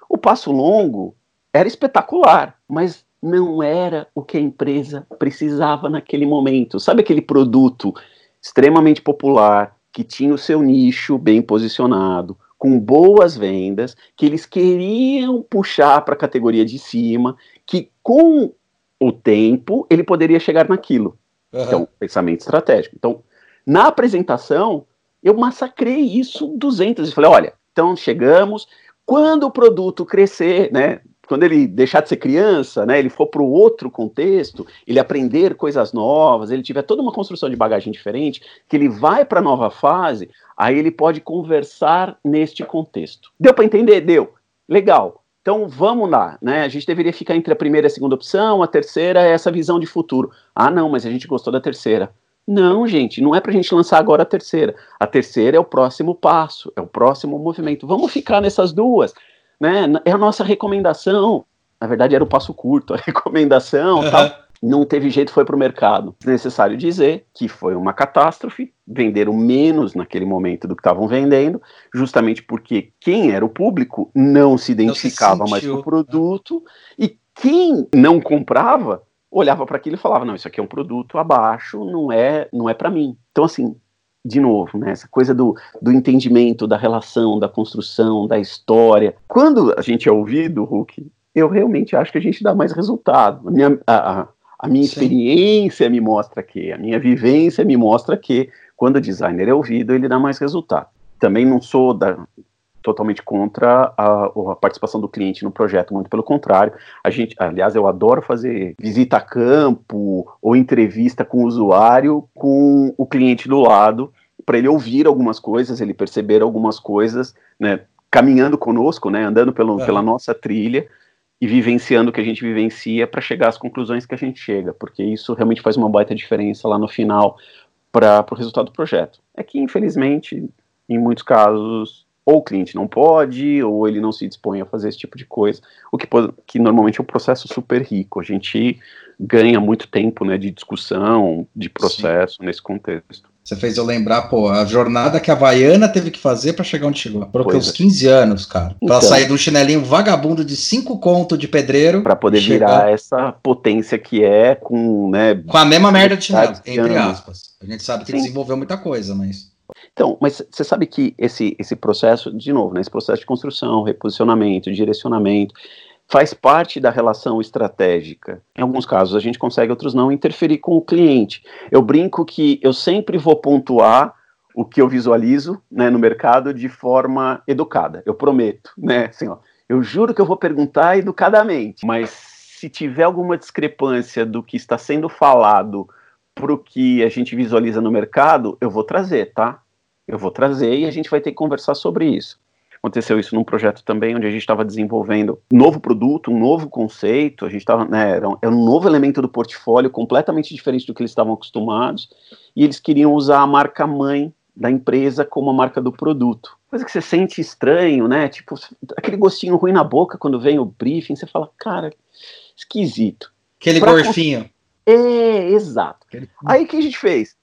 O passo longo era espetacular, mas não era o que a empresa precisava naquele momento. Sabe aquele produto extremamente popular, que tinha o seu nicho bem posicionado, com boas vendas, que eles queriam puxar para a categoria de cima, que com o tempo ele poderia chegar naquilo. Uhum. Então, pensamento estratégico. Então, na apresentação, eu massacrei isso 200 e falei, olha, então chegamos, quando o produto crescer, né, quando ele deixar de ser criança, né, ele for para o outro contexto, ele aprender coisas novas, ele tiver toda uma construção de bagagem diferente, que ele vai para a nova fase, aí ele pode conversar neste contexto. Deu para entender? Deu. Legal. Então vamos lá, né? A gente deveria ficar entre a primeira e a segunda opção, a terceira é essa visão de futuro. Ah, não, mas a gente gostou da terceira. Não, gente, não é para a gente lançar agora a terceira. A terceira é o próximo passo, é o próximo movimento. Vamos ficar nessas duas né? É a nossa recomendação. Na verdade, era o passo curto, a <laughs> recomendação uhum. tal. Não teve jeito, foi para o mercado. Necessário dizer que foi uma catástrofe, venderam menos naquele momento do que estavam vendendo, justamente porque quem era o público não se identificava não se mais com o produto, e quem não comprava olhava para aquilo e falava: não, isso aqui é um produto abaixo, não é, não é para mim. Então, assim, de novo, né, essa coisa do, do entendimento, da relação, da construção, da história. Quando a gente é ouvido, Hulk, eu realmente acho que a gente dá mais resultado. A minha, a, a minha experiência me mostra que, a minha vivência me mostra que, quando o designer é ouvido, ele dá mais resultado. Também não sou da, totalmente contra a, a, participação do cliente no projeto, muito pelo contrário. A gente, aliás, eu adoro fazer visita a campo ou entrevista com o usuário com o cliente do lado, para ele ouvir algumas coisas, ele perceber algumas coisas, né, caminhando conosco, né, andando pelo, é. pela nossa trilha e vivenciando o que a gente vivencia para chegar às conclusões que a gente chega, porque isso realmente faz uma baita diferença lá no final para o resultado do projeto. É que, infelizmente, em muitos casos, ou o cliente não pode, ou ele não se dispõe a fazer esse tipo de coisa, o que, que normalmente é um processo super rico. A gente ganha muito tempo né, de discussão, de processo Sim. nesse contexto. Você fez eu lembrar, pô, a jornada que a Havaiana teve que fazer para chegar onde chegou. Por uns é. 15 anos, cara. Pra então, ela sair de um chinelinho vagabundo de 5 conto de pedreiro. Para poder chegar... virar essa potência que é com, né? Com a mesma merda de chinelo, entre aspas. A gente sabe que Sim. desenvolveu muita coisa, mas. Então, mas você sabe que esse, esse processo, de novo, né, esse processo de construção, reposicionamento, direcionamento, faz parte da relação estratégica. Em alguns casos a gente consegue, outros não, interferir com o cliente. Eu brinco que eu sempre vou pontuar o que eu visualizo né, no mercado de forma educada. Eu prometo, né? Assim, ó, eu juro que eu vou perguntar educadamente, mas se tiver alguma discrepância do que está sendo falado para o que a gente visualiza no mercado, eu vou trazer, tá? Eu vou trazer e a gente vai ter que conversar sobre isso. Aconteceu isso num projeto também, onde a gente estava desenvolvendo um novo produto, um novo conceito, a gente estava, né, era um, era um novo elemento do portfólio, completamente diferente do que eles estavam acostumados, e eles queriam usar a marca mãe da empresa como a marca do produto. Coisa que você sente estranho, né? Tipo, aquele gostinho ruim na boca quando vem o briefing, você fala, cara, esquisito. Aquele pra gorfinho. É, exato. Aí o que a gente fez?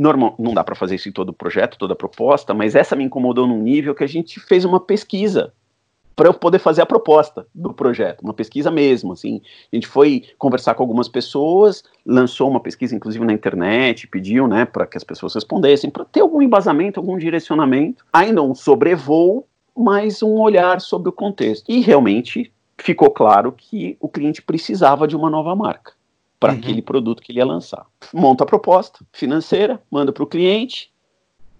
Normal, não dá para fazer isso em todo o projeto, toda a proposta, mas essa me incomodou num nível que a gente fez uma pesquisa para eu poder fazer a proposta do projeto, uma pesquisa mesmo, assim. A gente foi conversar com algumas pessoas, lançou uma pesquisa inclusive na internet, pediu, né, para que as pessoas respondessem, para ter algum embasamento, algum direcionamento, ainda um sobrevoo, mas um olhar sobre o contexto. E realmente ficou claro que o cliente precisava de uma nova marca para uhum. aquele produto que ele ia lançar. Monta a proposta financeira, manda para o cliente.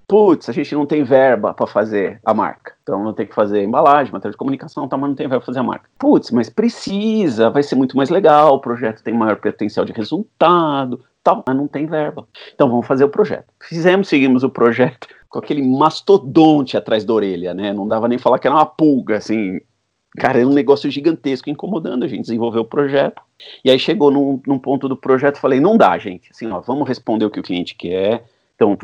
Putz, a gente não tem verba para fazer a marca. Então não tem que fazer embalagem, matéria de comunicação, tá, mas não tem verba para fazer a marca. Putz, mas precisa, vai ser muito mais legal, o projeto tem maior potencial de resultado. Tal, mas não tem verba. Então vamos fazer o projeto. Fizemos, seguimos o projeto com aquele mastodonte atrás da orelha, né? Não dava nem falar que era uma pulga, assim. Cara, era um negócio gigantesco incomodando a gente. Desenvolveu o projeto. E aí chegou num, num ponto do projeto, falei, não dá, gente. Assim, ó, vamos responder o que o cliente quer. Então,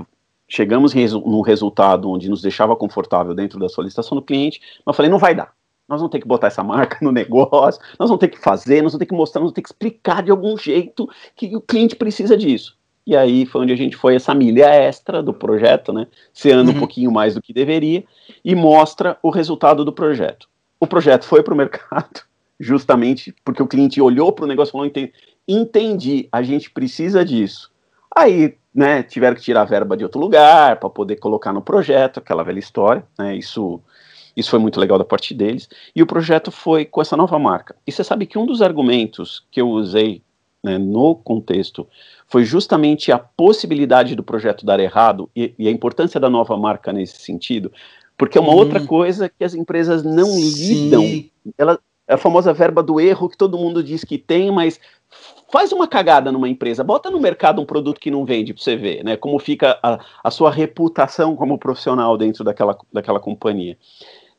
chegamos num resultado onde nos deixava confortável dentro da solicitação do cliente, mas falei, não vai dar. Nós vamos ter que botar essa marca <laughs> no negócio, nós vamos ter que fazer, nós vamos ter que mostrar, nós vamos ter que explicar de algum jeito que o cliente precisa disso. E aí foi onde a gente foi essa milha extra do projeto, né? Seando uhum. um pouquinho mais do que deveria, e mostra o resultado do projeto. O projeto foi para o mercado, <laughs> justamente porque o cliente olhou para o negócio e falou: entendi, entendi, a gente precisa disso. Aí, né, tiveram que tirar a verba de outro lugar para poder colocar no projeto, aquela velha história, né? Isso isso foi muito legal da parte deles. E o projeto foi com essa nova marca. E você sabe que um dos argumentos que eu usei né, no contexto foi justamente a possibilidade do projeto dar errado e, e a importância da nova marca nesse sentido, porque é uma hum. outra coisa que as empresas não Sim. lidam. Ela, é a famosa verba do erro que todo mundo diz que tem, mas faz uma cagada numa empresa, bota no mercado um produto que não vende para você ver, né? Como fica a, a, sua reputação como profissional dentro daquela, daquela companhia.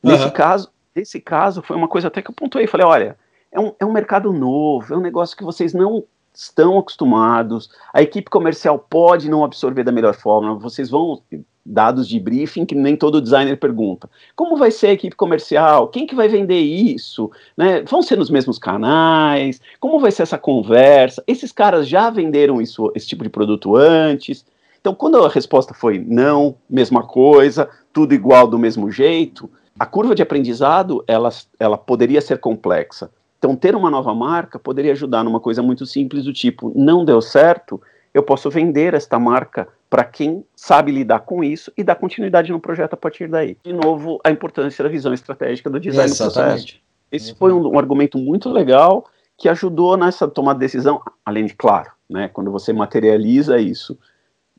Nesse uhum. caso, nesse caso, foi uma coisa até que eu pontuei, falei, olha, é um, é um mercado novo, é um negócio que vocês não estão acostumados, a equipe comercial pode não absorver da melhor forma, vocês vão dados de briefing que nem todo designer pergunta. Como vai ser a equipe comercial? Quem que vai vender isso? Né? Vão ser nos mesmos canais? Como vai ser essa conversa? Esses caras já venderam isso, esse tipo de produto antes? Então, quando a resposta foi não, mesma coisa, tudo igual do mesmo jeito, a curva de aprendizado ela, ela poderia ser complexa. Então, ter uma nova marca poderia ajudar numa coisa muito simples do tipo, não deu certo, eu posso vender esta marca para quem sabe lidar com isso e dar continuidade no projeto a partir daí. De novo, a importância da visão estratégica do design Exatamente. do processo. Esse foi um, um, argumento muito legal que ajudou nessa tomada de decisão, além de, claro, né, quando você materializa isso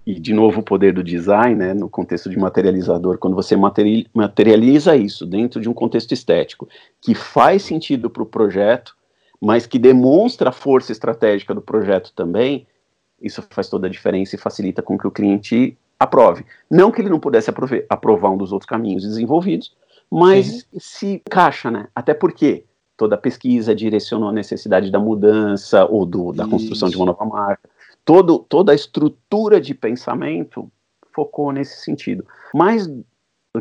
e de novo o poder do design, né, no contexto de materializador, quando você materializa isso dentro de um contexto estético que faz sentido para o projeto, mas que demonstra a força estratégica do projeto também, isso faz toda a diferença e facilita com que o cliente aprove. Não que ele não pudesse aprovar um dos outros caminhos desenvolvidos, mas se encaixa, né? Até porque toda a pesquisa direcionou a necessidade da mudança ou do, da construção de uma nova marca todo, toda a estrutura de pensamento focou nesse sentido. Mais do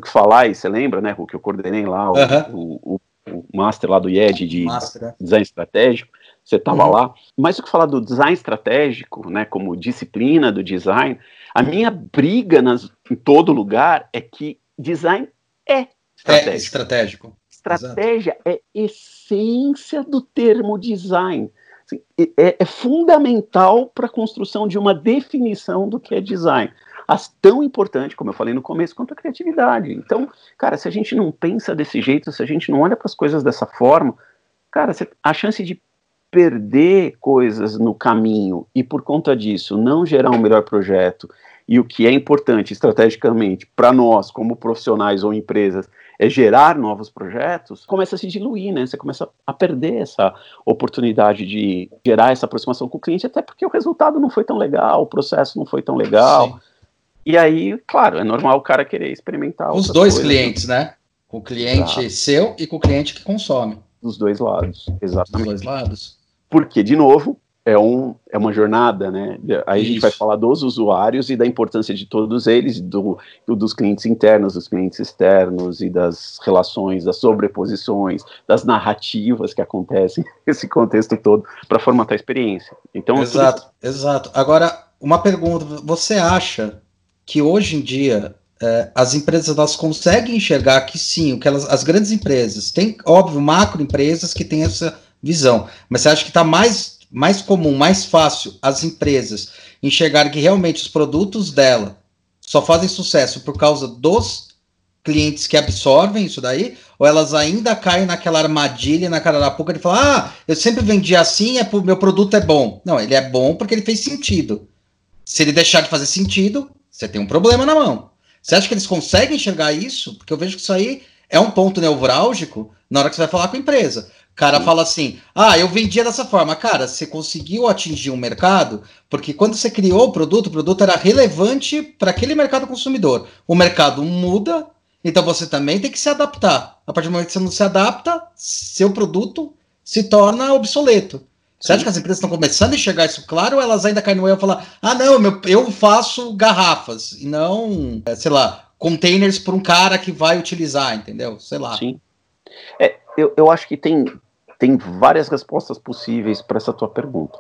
que falar, e você lembra, né, o que eu coordenei lá, o, o, o, o master lá do IED de master, é. design estratégico, você estava uhum. lá. Mais do que falar do design estratégico, né, como disciplina do design, a minha briga nas, em todo lugar é que design é estratégico. É estratégico. Estratégia Exato. é essência do termo design. Assim, é, é fundamental para a construção de uma definição do que é design. As tão importante, como eu falei no começo, quanto a criatividade. Então, cara, se a gente não pensa desse jeito, se a gente não olha para as coisas dessa forma, cara, a chance de perder coisas no caminho e por conta disso não gerar um melhor projeto e o que é importante estrategicamente para nós como profissionais ou empresas é gerar novos projetos, começa a se diluir, né? Você começa a perder essa oportunidade de gerar essa aproximação com o cliente, até porque o resultado não foi tão legal, o processo não foi tão legal. Sim. E aí, claro, é normal o cara querer experimentar. Os dois coisas, clientes, né? Com o cliente Exato. seu e com o cliente que consome. Dos dois lados, exatamente. Dos dois lados. Porque, de novo, é, um, é uma jornada, né? Aí Isso. a gente vai falar dos usuários e da importância de todos eles, do, do, dos clientes internos, dos clientes externos e das relações, das sobreposições, das narrativas que acontecem <laughs> nesse contexto todo para formatar a experiência. Então, exato, tudo... exato. Agora, uma pergunta: você acha que hoje em dia é, as empresas elas conseguem enxergar que sim, o que elas, as grandes empresas tem, óbvio, macro empresas que têm essa visão, mas você acha que está mais mais comum, mais fácil as empresas enxergarem que realmente os produtos dela só fazem sucesso por causa dos clientes que absorvem isso daí, ou elas ainda caem naquela armadilha, na cara da puca de falar, ah, eu sempre vendi assim, é meu produto é bom. Não, ele é bom porque ele fez sentido. Se ele deixar de fazer sentido, você tem um problema na mão. Você acha que eles conseguem enxergar isso? Porque eu vejo que isso aí é um ponto neurálgico na hora que você vai falar com a empresa. cara Sim. fala assim: ah, eu vendia dessa forma. Cara, você conseguiu atingir um mercado, porque quando você criou o produto, o produto era relevante para aquele mercado consumidor. O mercado muda, então você também tem que se adaptar. A partir do momento que você não se adapta, seu produto se torna obsoleto. Você acha que as empresas estão começando a enxergar isso claro ou elas ainda caem no erro e falar: ah, não, meu, eu faço garrafas e não, é, sei lá, containers para um cara que vai utilizar, entendeu? Sei lá. Sim. É, eu, eu acho que tem, tem várias respostas possíveis para essa tua pergunta.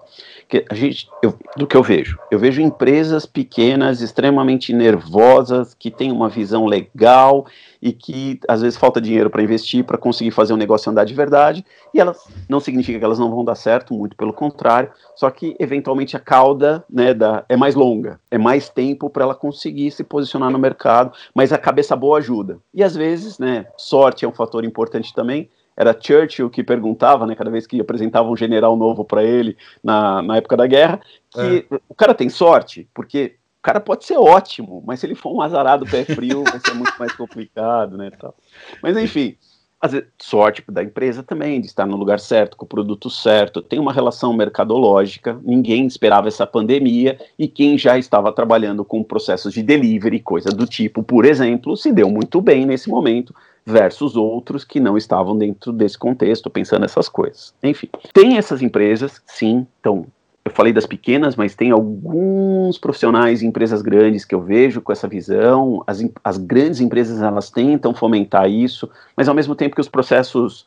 Que a gente, eu, do que eu vejo, eu vejo empresas pequenas, extremamente nervosas, que têm uma visão legal e que às vezes falta dinheiro para investir para conseguir fazer um negócio andar de verdade. E elas não significa que elas não vão dar certo, muito pelo contrário. Só que eventualmente a cauda né, da, é mais longa, é mais tempo para ela conseguir se posicionar no mercado, mas a cabeça boa ajuda. E às vezes, né, sorte é um fator importante também era Churchill que perguntava, né, cada vez que apresentava um general novo para ele na, na época da guerra, que é. o cara tem sorte, porque o cara pode ser ótimo, mas se ele for um azarado pé frio, vai ser muito mais complicado, né, tal. Mas enfim, vezes, sorte da empresa também, de estar no lugar certo, com o produto certo, tem uma relação mercadológica, ninguém esperava essa pandemia, e quem já estava trabalhando com processos de delivery, coisa do tipo, por exemplo, se deu muito bem nesse momento, versus outros que não estavam dentro desse contexto, pensando nessas coisas. Enfim, tem essas empresas, sim, então eu falei das pequenas, mas tem alguns profissionais em empresas grandes que eu vejo com essa visão. As, as grandes empresas elas tentam fomentar isso, mas ao mesmo tempo que os processos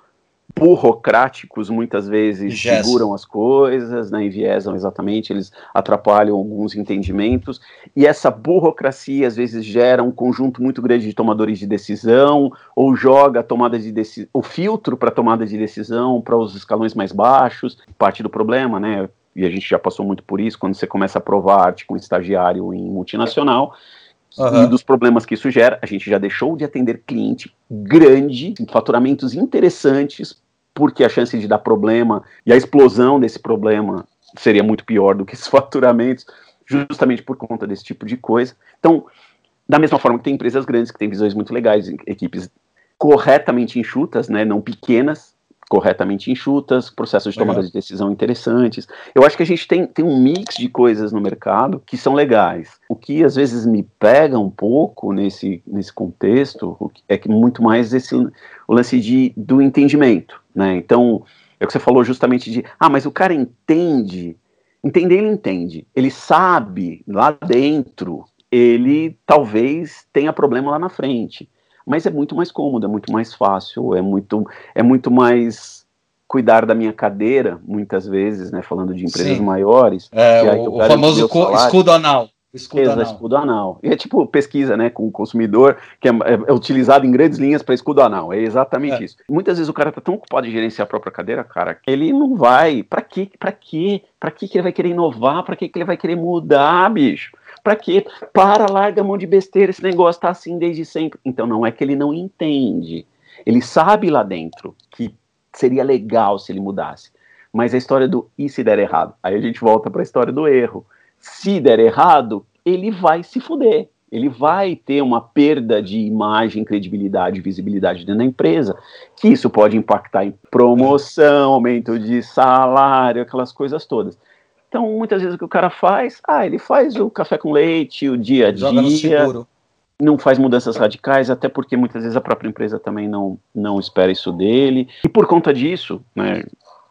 burocráticos muitas vezes yes. seguram as coisas, né, enviesam exatamente, eles atrapalham alguns entendimentos, e essa burocracia às vezes gera um conjunto muito grande de tomadores de decisão, ou joga tomada de decisão, o filtro para tomada de decisão para os escalões mais baixos, parte do problema, né, e a gente já passou muito por isso, quando você começa a provar arte com estagiário em multinacional, Uhum. E dos problemas que isso gera, a gente já deixou de atender cliente grande, faturamentos interessantes, porque a chance de dar problema e a explosão desse problema seria muito pior do que esses <laughs> faturamentos, justamente por conta desse tipo de coisa. Então, da mesma forma que tem empresas grandes que têm visões muito legais, equipes corretamente enxutas, né, não pequenas, corretamente enxutas, processos de tomada de decisão interessantes. Eu acho que a gente tem, tem um mix de coisas no mercado que são legais. O que às vezes me pega um pouco nesse, nesse contexto é que muito mais esse o lance de, do entendimento. Né? Então, é o que você falou justamente de, ah, mas o cara entende. Entender, ele entende. Ele sabe lá dentro, ele talvez tenha problema lá na frente mas é muito mais cômodo, é muito mais fácil, é muito, é muito mais cuidar da minha cadeira, muitas vezes, né, falando de empresas Sim. maiores. É, o, o famoso escudo anal. Escudo Exato, anal. escudo anal. E é tipo pesquisa, né, com o consumidor, que é, é, é utilizado em grandes linhas para escudo anal. É exatamente é. isso. Muitas vezes o cara tá tão ocupado em gerenciar a própria cadeira, cara, que ele não vai. Para quê? Para quê? Para que ele vai querer inovar? Para que ele vai querer mudar, bicho? Para quê? Para, larga a mão de besteira, esse negócio tá assim desde sempre. Então não é que ele não entende. Ele sabe lá dentro que seria legal se ele mudasse. Mas a história do e se der errado? Aí a gente volta para a história do erro. Se der errado, ele vai se fuder. Ele vai ter uma perda de imagem, credibilidade, visibilidade dentro da empresa, que isso pode impactar em promoção, aumento de salário, aquelas coisas todas. Então, muitas vezes o que o cara faz, ah, ele faz o café com leite, o dia a dia, não faz mudanças radicais, até porque muitas vezes a própria empresa também não, não espera isso dele. E por conta disso, né,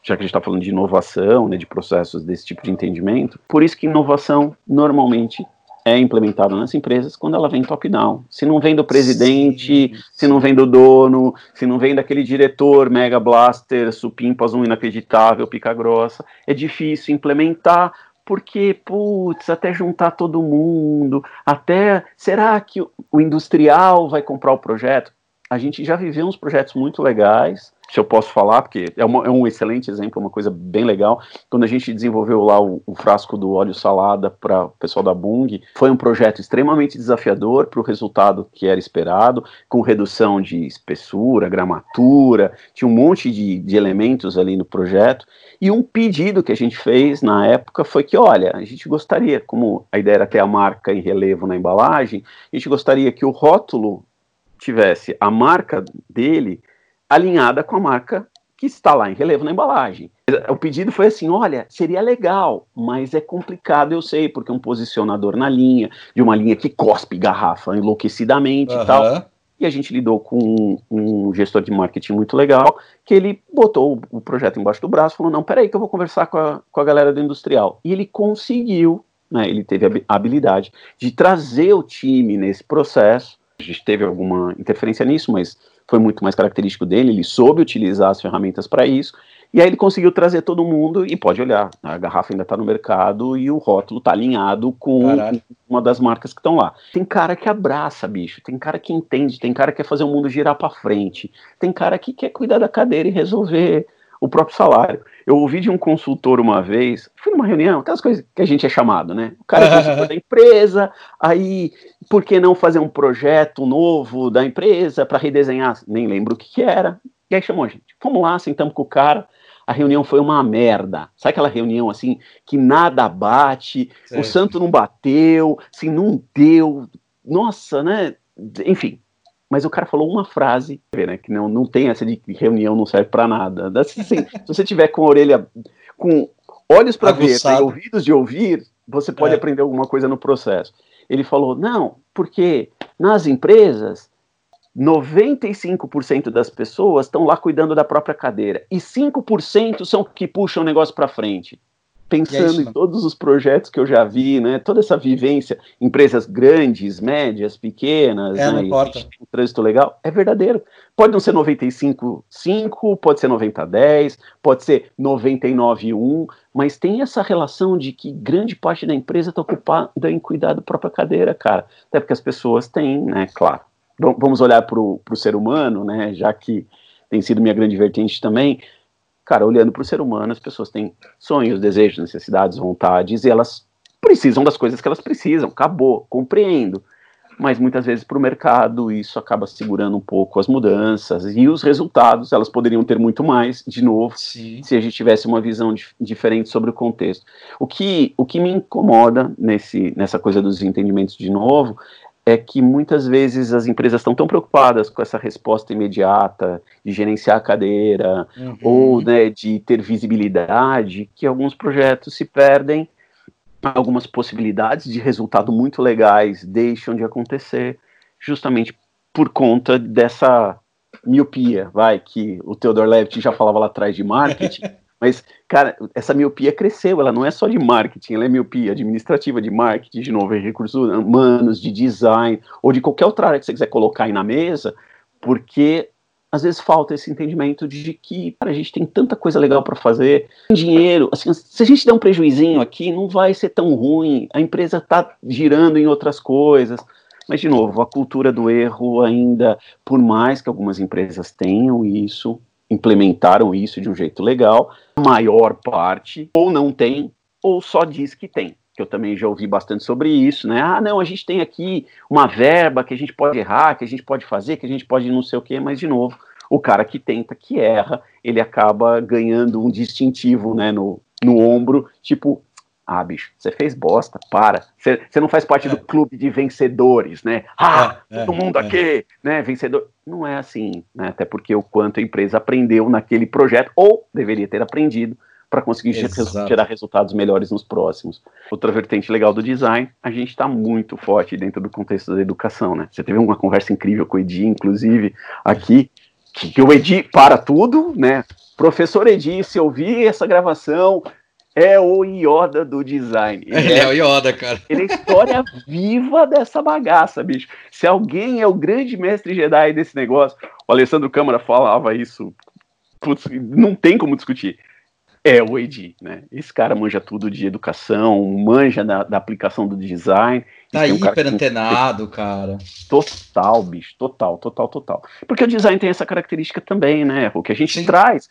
já que a gente está falando de inovação, né, de processos desse tipo de entendimento, por isso que inovação normalmente é implementada nas empresas quando ela vem top-down. Se não vem do presidente, Sim. se não vem do dono, se não vem daquele diretor mega blaster, supimpas, um inacreditável, pica grossa, é difícil implementar porque, putz, até juntar todo mundo, até será que o industrial vai comprar o projeto? A gente já viveu uns projetos muito legais se eu posso falar, porque é, uma, é, um excelente exemplo, uma coisa bem legal. Quando a gente desenvolveu lá o, o frasco do óleo salada para o pessoal da Bung, foi um projeto extremamente desafiador para o resultado que era esperado, com redução de espessura, gramatura, tinha um monte de, de elementos ali no projeto. E um pedido que a gente fez na época foi que, olha, a gente gostaria, como a ideia era ter a marca em relevo na embalagem, a gente gostaria que o rótulo tivesse a marca dele alinhada com a marca que está lá em relevo na embalagem. O pedido foi assim: olha, seria legal, mas é complicado, eu sei, porque um posicionador na linha, de uma linha que cospe garrafa enlouquecidamente uhum. e tal. E a gente lidou com um, gestor de marketing muito legal, que ele botou o projeto embaixo do braço falou: não, peraí, que eu vou conversar com a, com a galera do industrial. E ele conseguiu, né, ele teve a habilidade de trazer o time nesse processo. A gente teve alguma interferência nisso, mas foi muito mais característico dele, ele soube utilizar as ferramentas para isso, e aí ele conseguiu trazer todo mundo, e pode olhar, a garrafa ainda está no mercado e o rótulo está alinhado com Caralho. uma das marcas que estão lá. Tem cara que abraça, bicho, tem cara que entende, tem cara que quer fazer o mundo girar para frente, tem cara que quer cuidar da cadeira e resolver o próprio salário. Eu ouvi de um consultor uma vez, fui numa reunião, aquelas coisas que a gente é chamado, né? O cara é consultor <laughs> da empresa, aí por que não fazer um projeto novo da empresa para redesenhar? Nem lembro o que, que era. E aí chamou a gente. Fomos lá, sentamos com o cara. A reunião foi uma merda. Sabe aquela reunião assim que nada bate, certo. o santo não bateu, assim, não deu. Nossa, né? Enfim, mas o cara falou uma frase, né, que não, não tem essa de reunião não serve para nada. Assim, <laughs> se você tiver com a orelha, com olhos para ver e ouvidos de ouvir, você pode é. aprender alguma coisa no processo. Ele falou, não, porque nas empresas, 95% das pessoas estão lá cuidando da própria cadeira e 5% são que puxam o negócio para frente pensando é isso, em todos os projetos que eu já vi, né? Toda essa vivência, empresas grandes, médias, pequenas, é, né? um trânsito legal, é verdadeiro. Pode não ser 95-5, pode ser 90-10, pode ser 99-1, mas tem essa relação de que grande parte da empresa está ocupada em cuidar da própria cadeira, cara. Até porque as pessoas têm, né? Claro. Vamos olhar para o ser humano, né? Já que tem sido minha grande vertente também cara, olhando para o ser humano, as pessoas têm sonhos, desejos, necessidades, vontades, e elas precisam das coisas que elas precisam, acabou, compreendo. Mas muitas vezes para o mercado isso acaba segurando um pouco as mudanças e os resultados, elas poderiam ter muito mais, de novo, Sim. se a gente tivesse uma visão dif diferente sobre o contexto. O que, o que me incomoda nesse, nessa coisa dos entendimentos de novo é que muitas vezes as empresas estão tão preocupadas com essa resposta imediata, de gerenciar a cadeira, uhum. ou né, de ter visibilidade, que alguns projetos se perdem, algumas possibilidades de resultado muito legais deixam de acontecer, justamente por conta dessa miopia, vai, que o Theodore Levitt já falava lá atrás de marketing, <laughs> Mas, cara, essa miopia cresceu, ela não é só de marketing, ela é miopia administrativa, de marketing, de novo, recursos humanos, de design, ou de qualquer outra área que você quiser colocar aí na mesa, porque às vezes falta esse entendimento de que cara, a gente tem tanta coisa legal para fazer, dinheiro, assim, se a gente der um prejuizinho aqui, não vai ser tão ruim, a empresa está girando em outras coisas. Mas, de novo, a cultura do erro ainda, por mais que algumas empresas tenham isso, implementaram isso de um jeito legal, a maior parte ou não tem ou só diz que tem. Que eu também já ouvi bastante sobre isso, né? Ah, não, a gente tem aqui uma verba que a gente pode errar, que a gente pode fazer, que a gente pode não sei o quê, mas de novo, o cara que tenta, que erra, ele acaba ganhando um distintivo, né, no, no ombro, tipo, ah, bicho, você fez bosta, para. Você, você não faz parte é. do clube de vencedores, né? Ah, é, todo é, mundo é. aqui, né? Vencedor. Não é assim, né? Até porque o quanto a empresa aprendeu naquele projeto, ou deveria ter aprendido, para conseguir Exato. gerar resultados melhores nos próximos. Outra vertente legal do design, a gente está muito forte dentro do contexto da educação, né? Você teve uma conversa incrível com o Edi, inclusive, aqui, que o Edi para tudo, né? Professor Edi, se ouvir essa gravação, é o Yoda do design. Ele, é, é, o Yoda, cara. Ele é a história viva dessa bagaça, bicho. Se alguém é o grande mestre Jedi desse negócio, o Alessandro Câmara falava isso, putz, não tem como discutir. É o Edi, né? Esse cara manja tudo de educação, manja da, da aplicação do design. Tá um hiper antenado, cara. Total, bicho, total, total, total. Porque o design tem essa característica também, né? O que a gente Sim. traz,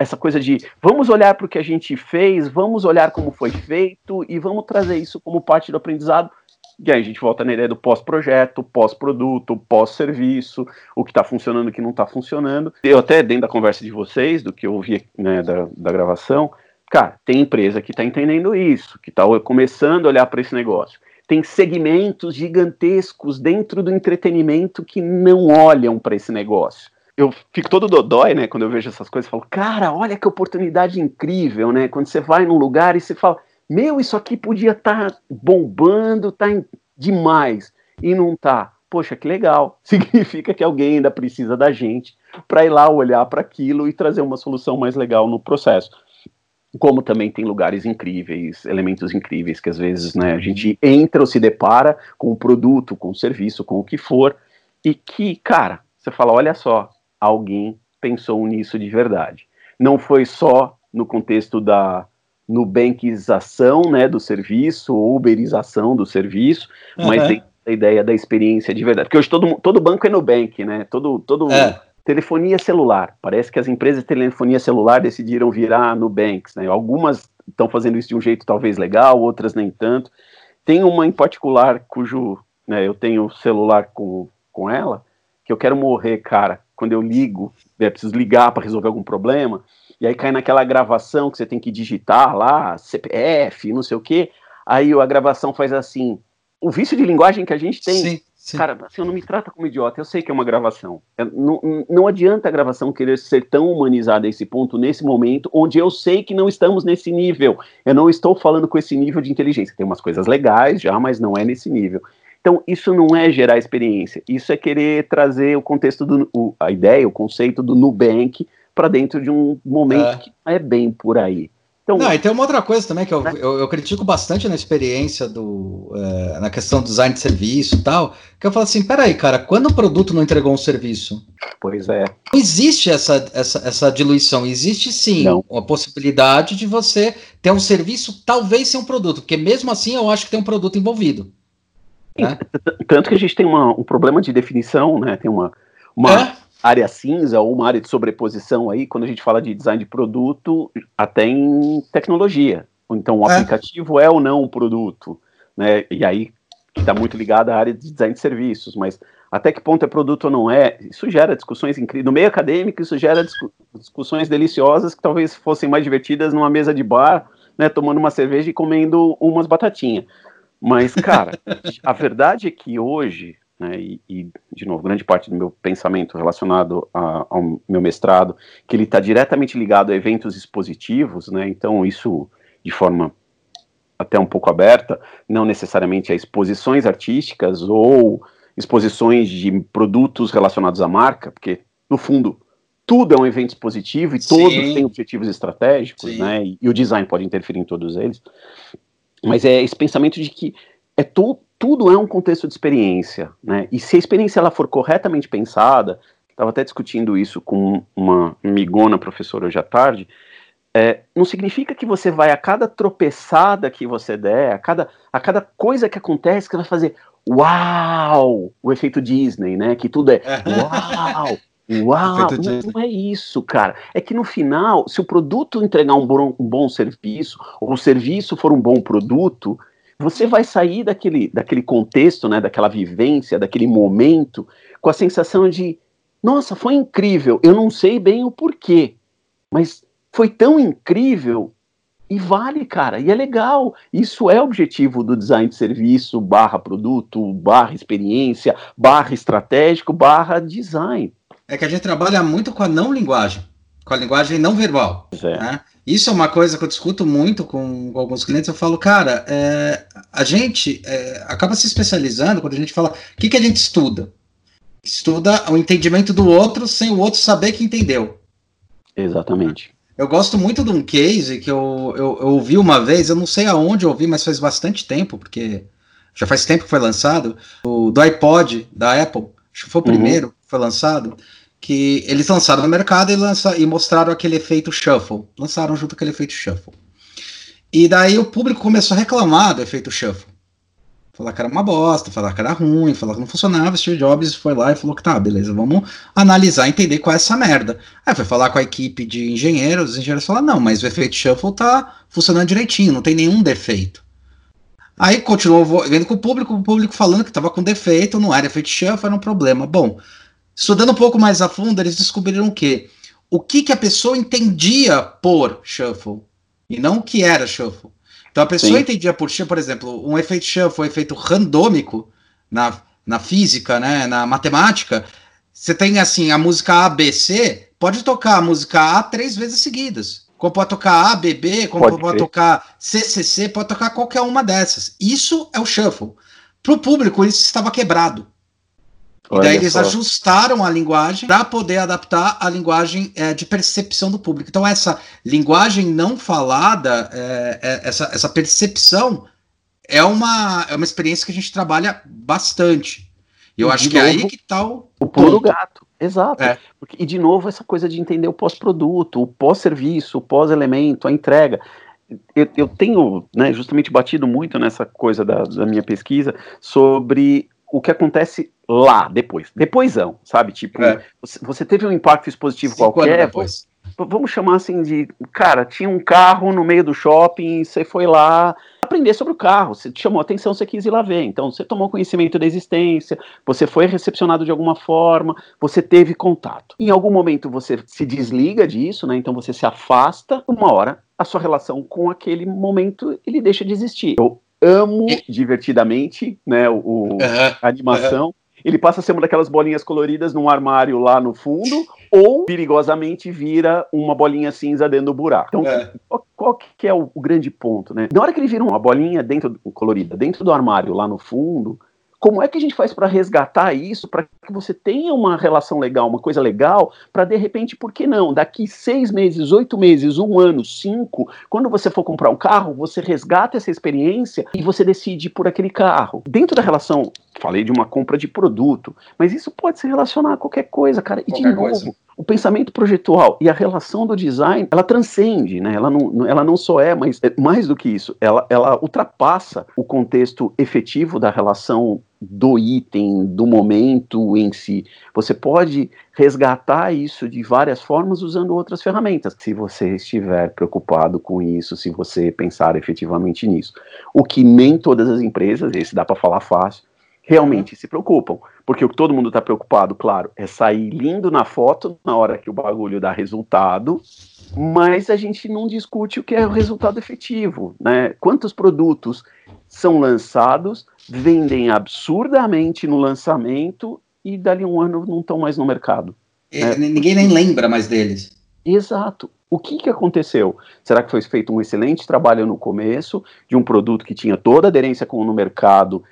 essa coisa de vamos olhar para o que a gente fez, vamos olhar como foi feito e vamos trazer isso como parte do aprendizado e aí a gente volta na ideia do pós-projeto, pós-produto, pós-serviço, o que está funcionando, o que não está funcionando. Eu até, dentro da conversa de vocês, do que eu ouvi né, da, da gravação, cara, tem empresa que está entendendo isso, que está começando a olhar para esse negócio. Tem segmentos gigantescos dentro do entretenimento que não olham para esse negócio. eu fico todo dodói, né, quando eu vejo essas coisas, falo, cara, olha que oportunidade incrível, né, quando você vai num lugar e você fala, meu, isso aqui podia estar tá bombando, tá demais, e não tá. Poxa, que legal. <laughs> Significa que alguém ainda precisa da gente para ir lá olhar para aquilo e trazer uma solução mais legal no processo. Como também tem lugares incríveis, elementos incríveis que às vezes né, a gente entra ou se depara com o produto, com o serviço, com o que for, e que, cara, você fala: olha só, alguém pensou nisso de verdade. Não foi só no contexto da nubankização né, do serviço, ou uberização do serviço, uhum. mas tem a ideia da experiência de verdade. Porque hoje todo, todo banco é Nubank, né? Todo, todo é. telefonia celular. Parece que as empresas de telefonia celular decidiram virar Nubanks, né? Algumas estão fazendo isso de um jeito talvez legal, outras nem tanto. Tem uma em particular cujo né, eu tenho celular com, com ela, que eu quero morrer, cara, quando eu ligo, é preciso ligar para resolver algum problema, e aí cai naquela gravação que você tem que digitar lá, CPF, não sei o quê, aí a gravação faz assim, o vício de linguagem que a gente tem, sim, sim. cara, assim, não me trata como idiota, eu sei que é uma gravação, é, não, não adianta a gravação querer ser tão humanizada a esse ponto, nesse momento, onde eu sei que não estamos nesse nível, eu não estou falando com esse nível de inteligência, tem umas coisas legais já, mas não é nesse nível, então, isso não é gerar experiência, isso é querer trazer o contexto do o, a ideia, o conceito do Nubank para dentro de um momento é. que é bem por aí. Então, não, e tem uma outra coisa também que eu, né? eu, eu critico bastante na experiência do. É, na questão do design de serviço e tal, que eu falo assim: peraí, cara, quando o produto não entregou um serviço? Pois é. Não existe essa, essa, essa diluição, existe sim não. uma possibilidade de você ter um serviço, talvez sem um produto, porque mesmo assim eu acho que tem um produto envolvido. Né? Tanto que a gente tem uma, um problema de definição, né? Tem uma, uma é? Área cinza ou uma área de sobreposição aí, quando a gente fala de design de produto, até em tecnologia. Então, o é. aplicativo é ou não um produto, né? E aí está muito ligado à área de design de serviços, mas até que ponto é produto ou não é, isso gera discussões incríveis. No meio acadêmico, isso gera discu discussões deliciosas que talvez fossem mais divertidas numa mesa de bar, né, tomando uma cerveja e comendo umas batatinhas. Mas, cara, <laughs> a verdade é que hoje, né, e, e, de novo, grande parte do meu pensamento relacionado a, ao meu mestrado, que ele está diretamente ligado a eventos expositivos, né, então isso de forma até um pouco aberta, não necessariamente a exposições artísticas ou exposições de produtos relacionados à marca, porque, no fundo, tudo é um evento expositivo e Sim. todos têm objetivos estratégicos, Sim. né, e, e o design pode interferir em todos eles. Mas é esse pensamento de que é tu, tudo é um contexto de experiência, né? E se a experiência ela for corretamente pensada, estava até discutindo isso com uma amigona professora hoje à tarde, é, não significa que você vai a cada tropeçada que você der, a cada, a cada coisa que acontece, que vai fazer uau, o efeito Disney, né? Que tudo é uau, Uau, não, não, é isso, cara. É que no final, se o produto entregar um bom, um bom serviço, ou o serviço for um bom produto, você vai sair daquele, daquele contexto, né, daquela vivência, daquele momento, com a sensação de, nossa, foi incrível, eu não sei bem o porquê, mas foi tão incrível e vale, cara, e é legal. Isso é o objetivo do design de serviço, barra produto, barra experiência, barra estratégico, barra design é que a gente trabalha muito com a não linguagem, com a linguagem não verbal. É. Né? Isso é uma coisa que eu discuto muito com, com alguns clientes. Eu falo, cara, é, a gente é, acaba se especializando quando a gente fala o que, que a gente estuda. Estuda o entendimento do outro sem o outro saber que entendeu. Exatamente. Eu gosto muito de um case que eu, eu, eu ouvi uma vez, eu não sei aonde eu ouvi, mas faz bastante tempo, porque já faz tempo que foi lançado, o, do iPod da Apple, acho que foi o uhum. primeiro que foi lançado, que eles lançaram no mercado e, lança, e mostraram aquele efeito shuffle. Lançaram junto aquele efeito shuffle. E daí o público começou a reclamar do efeito shuffle. Falar que era uma bosta, falar que era ruim, falar que não funcionava. Steve Jobs foi lá e falou que tá, beleza, vamos analisar, entender qual é essa merda. Aí foi falar com a equipe de engenheiros, os engenheiros falaram, não, mas o efeito shuffle tá funcionando direitinho, não tem nenhum defeito. Aí continuou vendo com o público, o público falando que tava com defeito, não era efeito shuffle, era um problema. Bom, Estudando um pouco mais a fundo, eles descobriram que o que, que a pessoa entendia por shuffle e não o que era shuffle. Então a pessoa Sim. entendia por shuffle, por exemplo, um efeito shuffle, um efeito randômico na, na física, né, na matemática, Você tem assim a música A, B, C, pode tocar a música A três vezes seguidas. Como pode tocar A, B, B, como pode, pode tocar CCC, pode tocar qualquer uma dessas. Isso é o shuffle. Para o público, isso estava quebrado. Olha e daí eles só. ajustaram a linguagem para poder adaptar a linguagem é, de percepção do público. Então, essa linguagem não falada, é, é, essa, essa percepção, é uma, é uma experiência que a gente trabalha bastante. E eu e acho que novo, é aí que está o. O pulo do gato. Exato. É. Porque, e de novo, essa coisa de entender o pós-produto, o pós-serviço, o pós-elemento, a entrega. Eu, eu tenho né, justamente batido muito nessa coisa da, da minha pesquisa sobre o que acontece lá, depois. Depoisão, sabe? Tipo, é. você, você, teve um impacto expositivo Cinco qualquer. Depois. Vamos chamar assim de. Cara, tinha um carro no meio do shopping, você foi lá aprender sobre o carro, você te chamou a atenção, você quis ir lá ver. Então, você tomou conhecimento da existência, você foi recepcionado de alguma forma, você teve contato. Em algum momento você se desliga disso, né? Então você se afasta, uma hora a sua relação com aquele momento ele deixa de existir. Eu amo divertidamente, né, o, o a animação. Ele passa a ser uma daquelas bolinhas coloridas num armário lá no fundo, ou perigosamente vira uma bolinha cinza dentro do buraco. Então, é. qual, qual, que é o, o, grande ponto, né? Na hora que ele vira uma bolinha dentro colorida dentro do armário lá no fundo, como é que a gente faz para resgatar isso, para que você tenha uma relação legal, uma coisa legal, para de repente, por que não? Daqui seis meses, oito meses, um ano, cinco, quando você for comprar um carro, você resgata essa experiência e você decide por aquele carro. Dentro da relação, falei de uma compra de produto, mas isso pode se relacionar a qualquer coisa, cara. E qualquer de novo, coisa o pensamento projetual e a relação do design, ela transcende, né? Ela não, ela não só é, mas é mais do que isso, ela, ela ultrapassa o contexto efetivo da relação do item, do momento em si. Você pode resgatar isso de várias formas usando outras ferramentas, se você estiver preocupado com isso, se você pensar efetivamente nisso. O que nem todas as empresas, esse dá para falar fácil, realmente se preocupam. Porque o que todo mundo está preocupado, claro, é sair lindo na foto na hora que o bagulho dá resultado, mas a gente não discute o que é o resultado efetivo, né? Quantos produtos são lançados, vendem absurdamente no lançamento e dali um ano não estão mais no mercado. Né? Ninguém nem lembra mais deles. Exato. O que, que aconteceu? Será que foi feito um excelente trabalho no começo de um produto que tinha toda a aderência com no mercado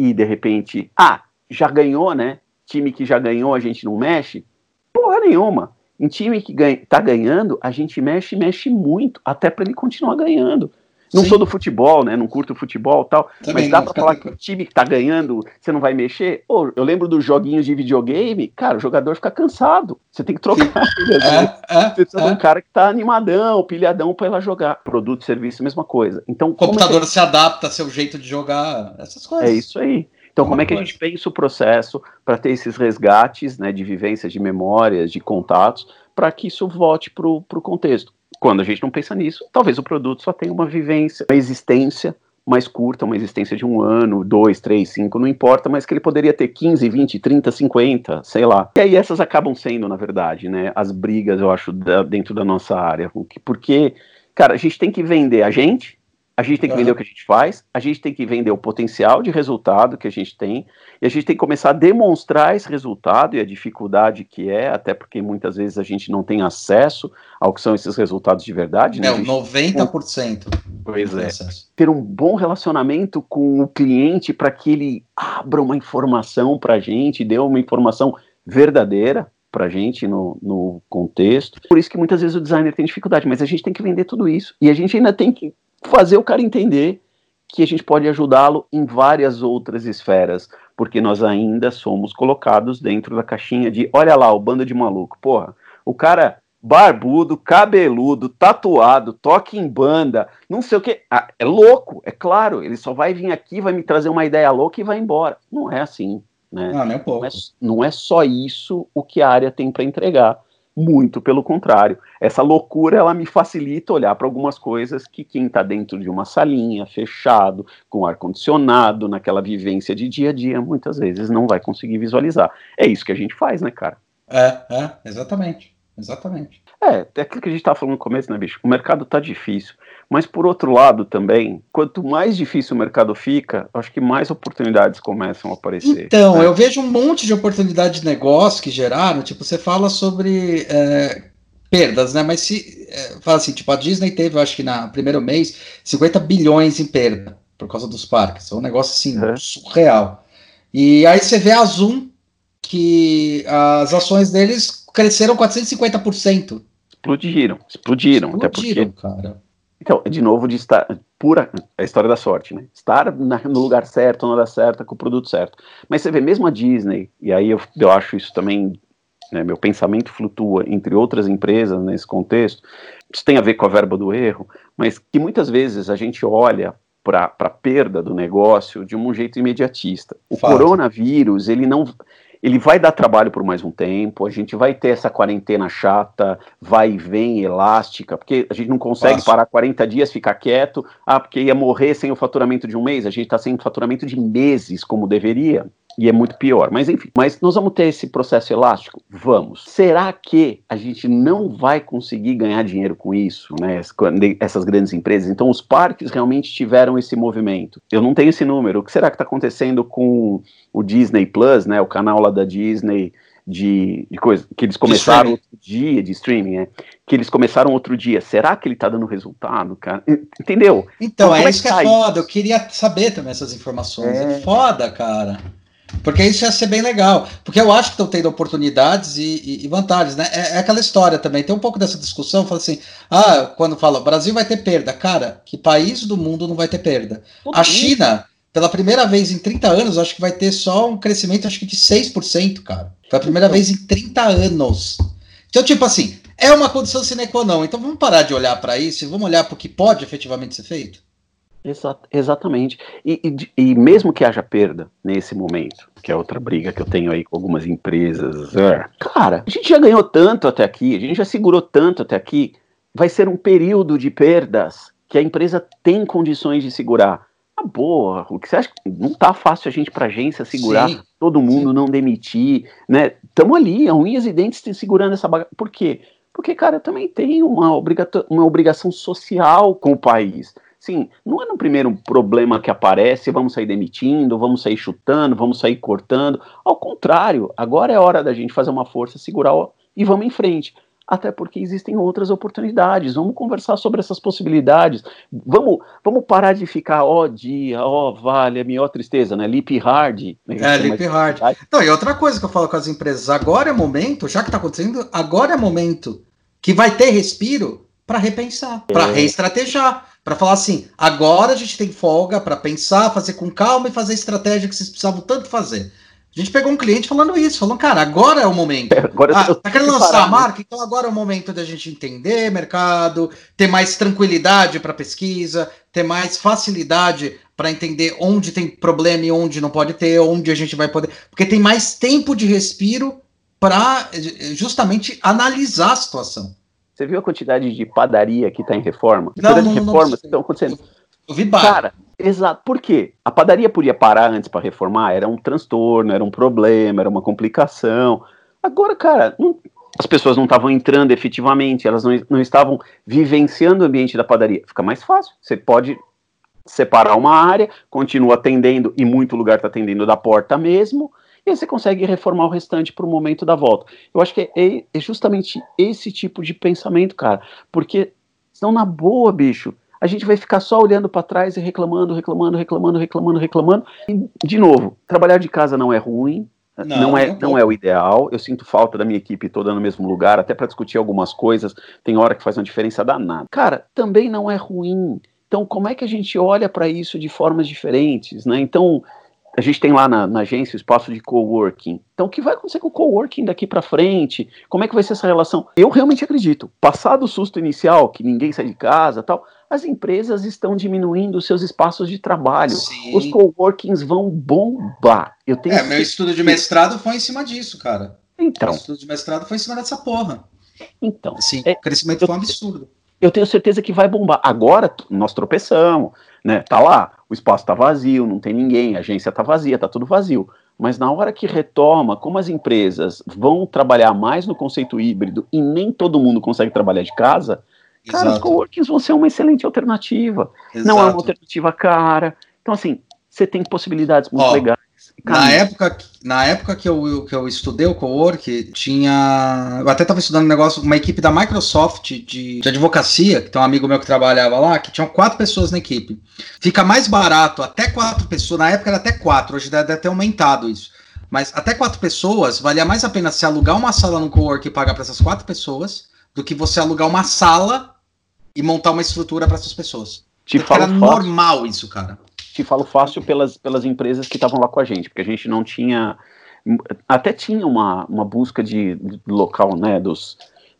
e de repente, ah, já ganhou, né? Time que já ganhou, a gente não mexe? Porra nenhuma. Em time que ganha, tá ganhando, a gente mexe, mexe muito, até para ele continuar ganhando. Não Sim. sou do futebol, né? Não curto futebol tal. Também mas dá pra falar que o time que tá ganhando, você não vai mexer? Pô, eu lembro dos joguinhos de videogame, cara, o jogador fica cansado. Você tem que trocar. <laughs> É, é, você precisa é. de um cara que tá animadão, pilhadão pra ir lá jogar. Produto, serviço, mesma coisa. Então, o computador é que... se adapta ao seu jeito de jogar, essas coisas. É isso aí. Então, como é que a gente pensa o processo para ter esses resgates né, de vivências, de memórias, de contatos, para que isso volte para o contexto? Quando a gente não pensa nisso, talvez o produto só tenha uma vivência, uma existência mais curta, uma existência de um ano, dois, três, cinco, não importa, mas que ele poderia ter 15, 20, 30, 50, sei lá. E aí essas acabam sendo, na verdade, né, as brigas, eu acho, da, dentro da nossa área. Porque, cara, a gente tem que vender a gente, a gente tem que vender o que a gente faz, a gente tem que vender o potencial de resultado que a gente tem, e a gente tem que começar a demonstrar esse resultado e a dificuldade que é, até porque muitas vezes a gente não tem acesso ao que são esses resultados de verdade. Né? É, 90%. Pois é. Ter um bom relacionamento com o cliente para que ele abra uma informação para a gente, dê uma informação verdadeira, para a gente no, no contexto. Por isso que muitas vezes o designer tem dificuldade, mas a gente tem que vender tudo isso. E a gente ainda tem que fazer o cara entender que a gente pode ajudá-lo em várias outras esferas, porque nós ainda somos colocados dentro da caixinha de, olha lá, o bando de maluco. Porra, o cara barbudo, cabeludo, tatuado, toque em banda, não sei o que. Ah, é louco, é claro. Ele só vai vir aqui, vai me trazer uma ideia louca e vai embora. Não é assim. Né? Não, um pouco. Não é, não é só isso o que a área tem para entregar. Muito pelo contrário. Essa loucura ela me facilita olhar para algumas coisas que quem está dentro de uma salinha, fechado, com ar condicionado, naquela vivência de dia a dia, muitas vezes não vai conseguir visualizar. É isso que a gente faz, né, cara? É, é, exatamente. Exatamente. É, é aquilo que a gente estava falando no começo, né, bicho? O mercado está difícil. Mas por outro lado também, quanto mais difícil o mercado fica, acho que mais oportunidades começam a aparecer. Então, né? eu vejo um monte de oportunidades de negócio que geraram. Tipo, você fala sobre é, perdas, né? Mas se é, fala assim, tipo, a Disney teve, eu acho que no primeiro mês, 50 bilhões em perda por causa dos parques. É um negócio assim, uhum. surreal. E aí você vê a Zoom, que as ações deles cresceram 450%. Explodiram, explodiram. Explodiram, até porque... cara. Então, de novo, de estar pura a história da sorte, né? Estar na, no lugar certo, na hora certa, com o produto certo. Mas você vê mesmo a Disney, e aí eu, eu acho isso também, né, meu pensamento flutua entre outras empresas nesse contexto. Isso tem a ver com a verba do erro, mas que muitas vezes a gente olha para a perda do negócio de um jeito imediatista. O coronavírus, ele não ele vai dar trabalho por mais um tempo, a gente vai ter essa quarentena chata, vai e vem, elástica, porque a gente não consegue parar 40 dias, ficar quieto, ah, porque ia morrer sem o faturamento de um mês, a gente está sem faturamento de meses, como deveria e é muito pior. Mas enfim, mas nós vamos ter esse processo elástico? Vamos. Será que a gente não vai conseguir ganhar dinheiro com isso, né? Essas grandes empresas. Então, os parques realmente tiveram esse movimento. Eu não tenho esse número. O que será que está acontecendo com o Disney Plus, né? O canal lá da Disney. De, de coisa que eles começaram outro dia de streaming, né? Que eles começaram outro dia. Será que ele tá dando resultado, cara? Entendeu? Então, então é, é isso que é tá foda. Eu queria saber também essas informações. É, é foda, cara. Porque isso ia ser bem legal. Porque eu acho que estão tendo oportunidades e, e, e vantagens, né? É, é, aquela história também. Tem um pouco dessa discussão, fala assim: ah, quando fala Brasil vai ter perda. Cara, que país do mundo não vai ter perda? A China, pela primeira vez em 30 anos, acho que vai ter só um crescimento, acho que de 6%, cara. Foi a primeira então. vez em 30 anos. Então, tipo assim, é uma condição sine qua non. Então vamos parar de olhar para isso e vamos olhar para o que pode efetivamente ser feito? Exat, exatamente. E, e, e, mesmo que haja perda nesse momento, que é outra briga que eu tenho aí com algumas empresas, é, cara, a gente já ganhou tanto até aqui, a gente já segurou tanto até aqui, vai ser um período de perdas que a empresa tem condições de segurar. Ah, boa, o que você acha? Não tá fácil a gente para agência segurar sim, todo mundo, sim. não demitir, né? Estamos ali, a unhas e dentes segurando essa bagaça. Por quê? Porque, cara, eu também tenho uma, obrigato uma obrigação social com o país. Sim, não é no primeiro problema que aparece, vamos sair demitindo, vamos sair chutando, vamos sair cortando. Ao contrário, agora é hora da gente fazer uma força, segurar e vamos em frente. Até porque existem outras oportunidades. Vamos conversar sobre essas possibilidades. Vamos, vamos parar de ficar, ó oh, dia, ó oh, vale, a minha tristeza, né? Lip hard. Né? É, lip hard. Não, e outra coisa que eu falo com as empresas, agora é momento, já que está acontecendo, agora é momento que vai ter respiro para repensar, para é. Para falar assim, agora a gente tem folga para pensar, fazer com calma e fazer a estratégia que vocês precisavam tanto fazer. A gente pegou um cliente falando isso, falando, cara, agora é o momento. É, agora ah, tá querendo lançar parar, a marca? Né? Então agora é o momento da gente entender mercado, ter mais tranquilidade para pesquisa, ter mais facilidade para entender onde tem problema e onde não pode ter, onde a gente vai poder. Porque tem mais tempo de respiro para eh, justamente analisar a situação. Você viu a quantidade de padaria que está em reforma? Não, não, reformas não, que estão acontecendo. Eu vi bar. Cara, exato. Por quê? A padaria podia parar antes para reformar, era um transtorno, era um problema, era uma complicação. Agora, cara, não, as pessoas não estavam entrando efetivamente, elas não, não estavam vivenciando o ambiente da padaria. Fica mais fácil. Você pode separar uma área, continua atendendo e muito lugar está atendendo da porta mesmo, e aí você consegue reformar o restante para o momento da volta. Eu acho que é, é justamente esse tipo de pensamento, cara, porque senão na boa, bicho, a gente vai ficar só olhando para trás e reclamando, reclamando, reclamando, reclamando, reclamando. E, de novo, trabalhar de casa não é ruim, não, não, é, não é o ideal. Eu sinto falta da minha equipe toda no mesmo lugar, até para discutir algumas coisas. Tem hora que faz uma diferença danada. Cara, também não é ruim. Então, como é que a gente olha para isso de formas diferentes, né? Então, a gente tem lá na, na, agência o espaço de coworking. Então, o que vai acontecer com o coworking daqui para frente? Como é que vai ser essa relação? Eu realmente acredito. Passado o susto inicial, que ninguém sai de casa, tal, as empresas estão diminuindo os seus espaços de trabalho. Sim. Os coworkings vão bombar. Eu tenho é, meu estudo de mestrado foi em cima disso, cara. Então. Meu estudo de mestrado foi em cima dessa porra. Então. Sim, é, o crescimento foi um absurdo. Eu tenho certeza que vai bombar. Agora nós tropeçamos, né? Tá lá, o espaço tá vazio, não tem ninguém, a agência tá vazia, tá tudo vazio. Mas na hora que retoma, como as empresas vão trabalhar mais no conceito híbrido e nem todo mundo consegue trabalhar de casa, Exato. cara, os coworkings vão ser uma excelente alternativa. Exato. Não é uma alternativa cara. Então, assim, você tem possibilidades muito Ó, legais. Na época, na época que eu, que eu estudei o co-work, tinha. Eu até estava estudando um negócio, uma equipe da Microsoft de, de advocacia, que tem um amigo meu que trabalhava lá, que tinham quatro pessoas na equipe. Fica mais barato, até quatro pessoas. Na época era até quatro, hoje deve ter aumentado isso. Mas até quatro pessoas, valia mais a pena se alugar uma sala no co-work e pagar para essas quatro pessoas, do que você alugar uma sala e montar uma estrutura para essas pessoas. Te era normal isso, cara te falo fácil pelas, pelas empresas que estavam lá com a gente, porque a gente não tinha. Até tinha uma, uma busca de, de local, né, dos,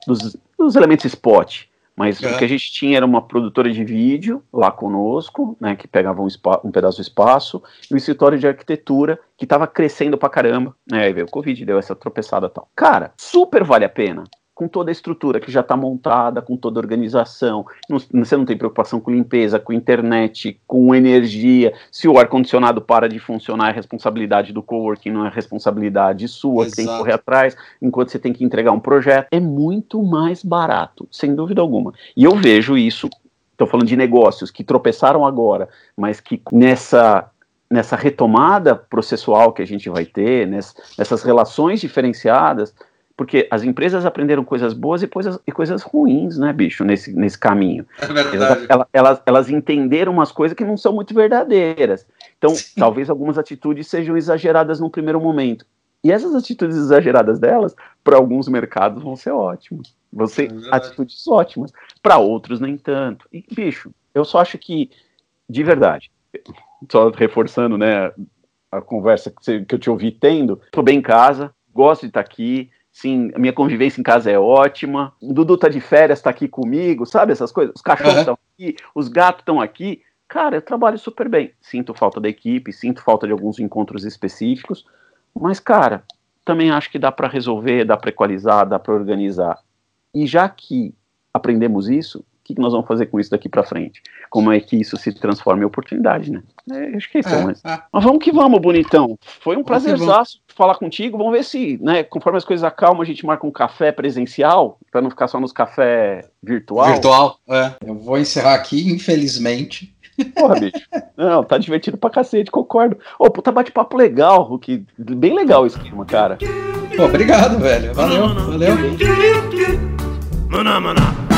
dos, dos elementos spot, mas é. o que a gente tinha era uma produtora de vídeo lá conosco, né, que pegava um, um pedaço do espaço, e o escritório de arquitetura, que estava crescendo pra caramba, né, aí veio o Covid, deu essa tropeçada e tal. Cara, super vale a pena com toda a estrutura que já está montada, com toda a organização. Não, você não tem preocupação com limpeza, com internet, com energia. Se o ar-condicionado para de funcionar, é responsabilidade do coworking, não é responsabilidade sua, Exato. que tem que correr atrás, enquanto você tem que entregar um projeto. É muito mais barato, sem dúvida alguma. E eu vejo isso, estou falando de negócios que tropeçaram agora, mas que nessa nessa retomada processual que a gente vai ter, nessas relações diferenciadas, porque as empresas aprenderam coisas boas e coisas, e coisas ruins, né, bicho, nesse, nesse caminho. É verdade. Elas, elas, elas entenderam umas coisas que não são muito verdadeiras. Então, Sim. talvez algumas atitudes sejam exageradas no primeiro momento. E essas atitudes exageradas delas, para alguns mercados, vão ser ótimas. Vão ser é atitudes ótimas. Para outros, nem tanto. E, bicho, eu só acho que, de verdade, só reforçando, né, a conversa que, você, que eu te ouvi tendo, tô bem em casa, gosto de estar aqui, Sim, a minha convivência em casa é ótima. O Dudu tá de férias, tá aqui comigo, sabe essas coisas? Os cachorros estão uhum. aqui, os gatos estão aqui. Cara, eu trabalho super bem. Sinto falta da equipe, sinto falta de alguns encontros específicos, mas, cara, também acho que dá para resolver, dá para equalizar, dá para organizar. E já que aprendemos isso, que, que nós vamos fazer com isso daqui para frente? Como é que isso se transforma em oportunidade, né? É, acho que é isso, é, mas... É. mas vamos que vamos, bonitão. Foi um prazerzaço falar contigo. Vamos ver se, né, conforme as coisas acalmam, a gente marca um café presencial, para não ficar só nos café virtual. Virtual, é. Eu vou encerrar aqui, infelizmente. Porra, bicho. Não, tá divertido pra cacete, concordo. Ô, puta bate-papo legal, Hulk. Bem legal o esquema, cara. Pô, obrigado, velho. Valeu, valeu. Maná, maná.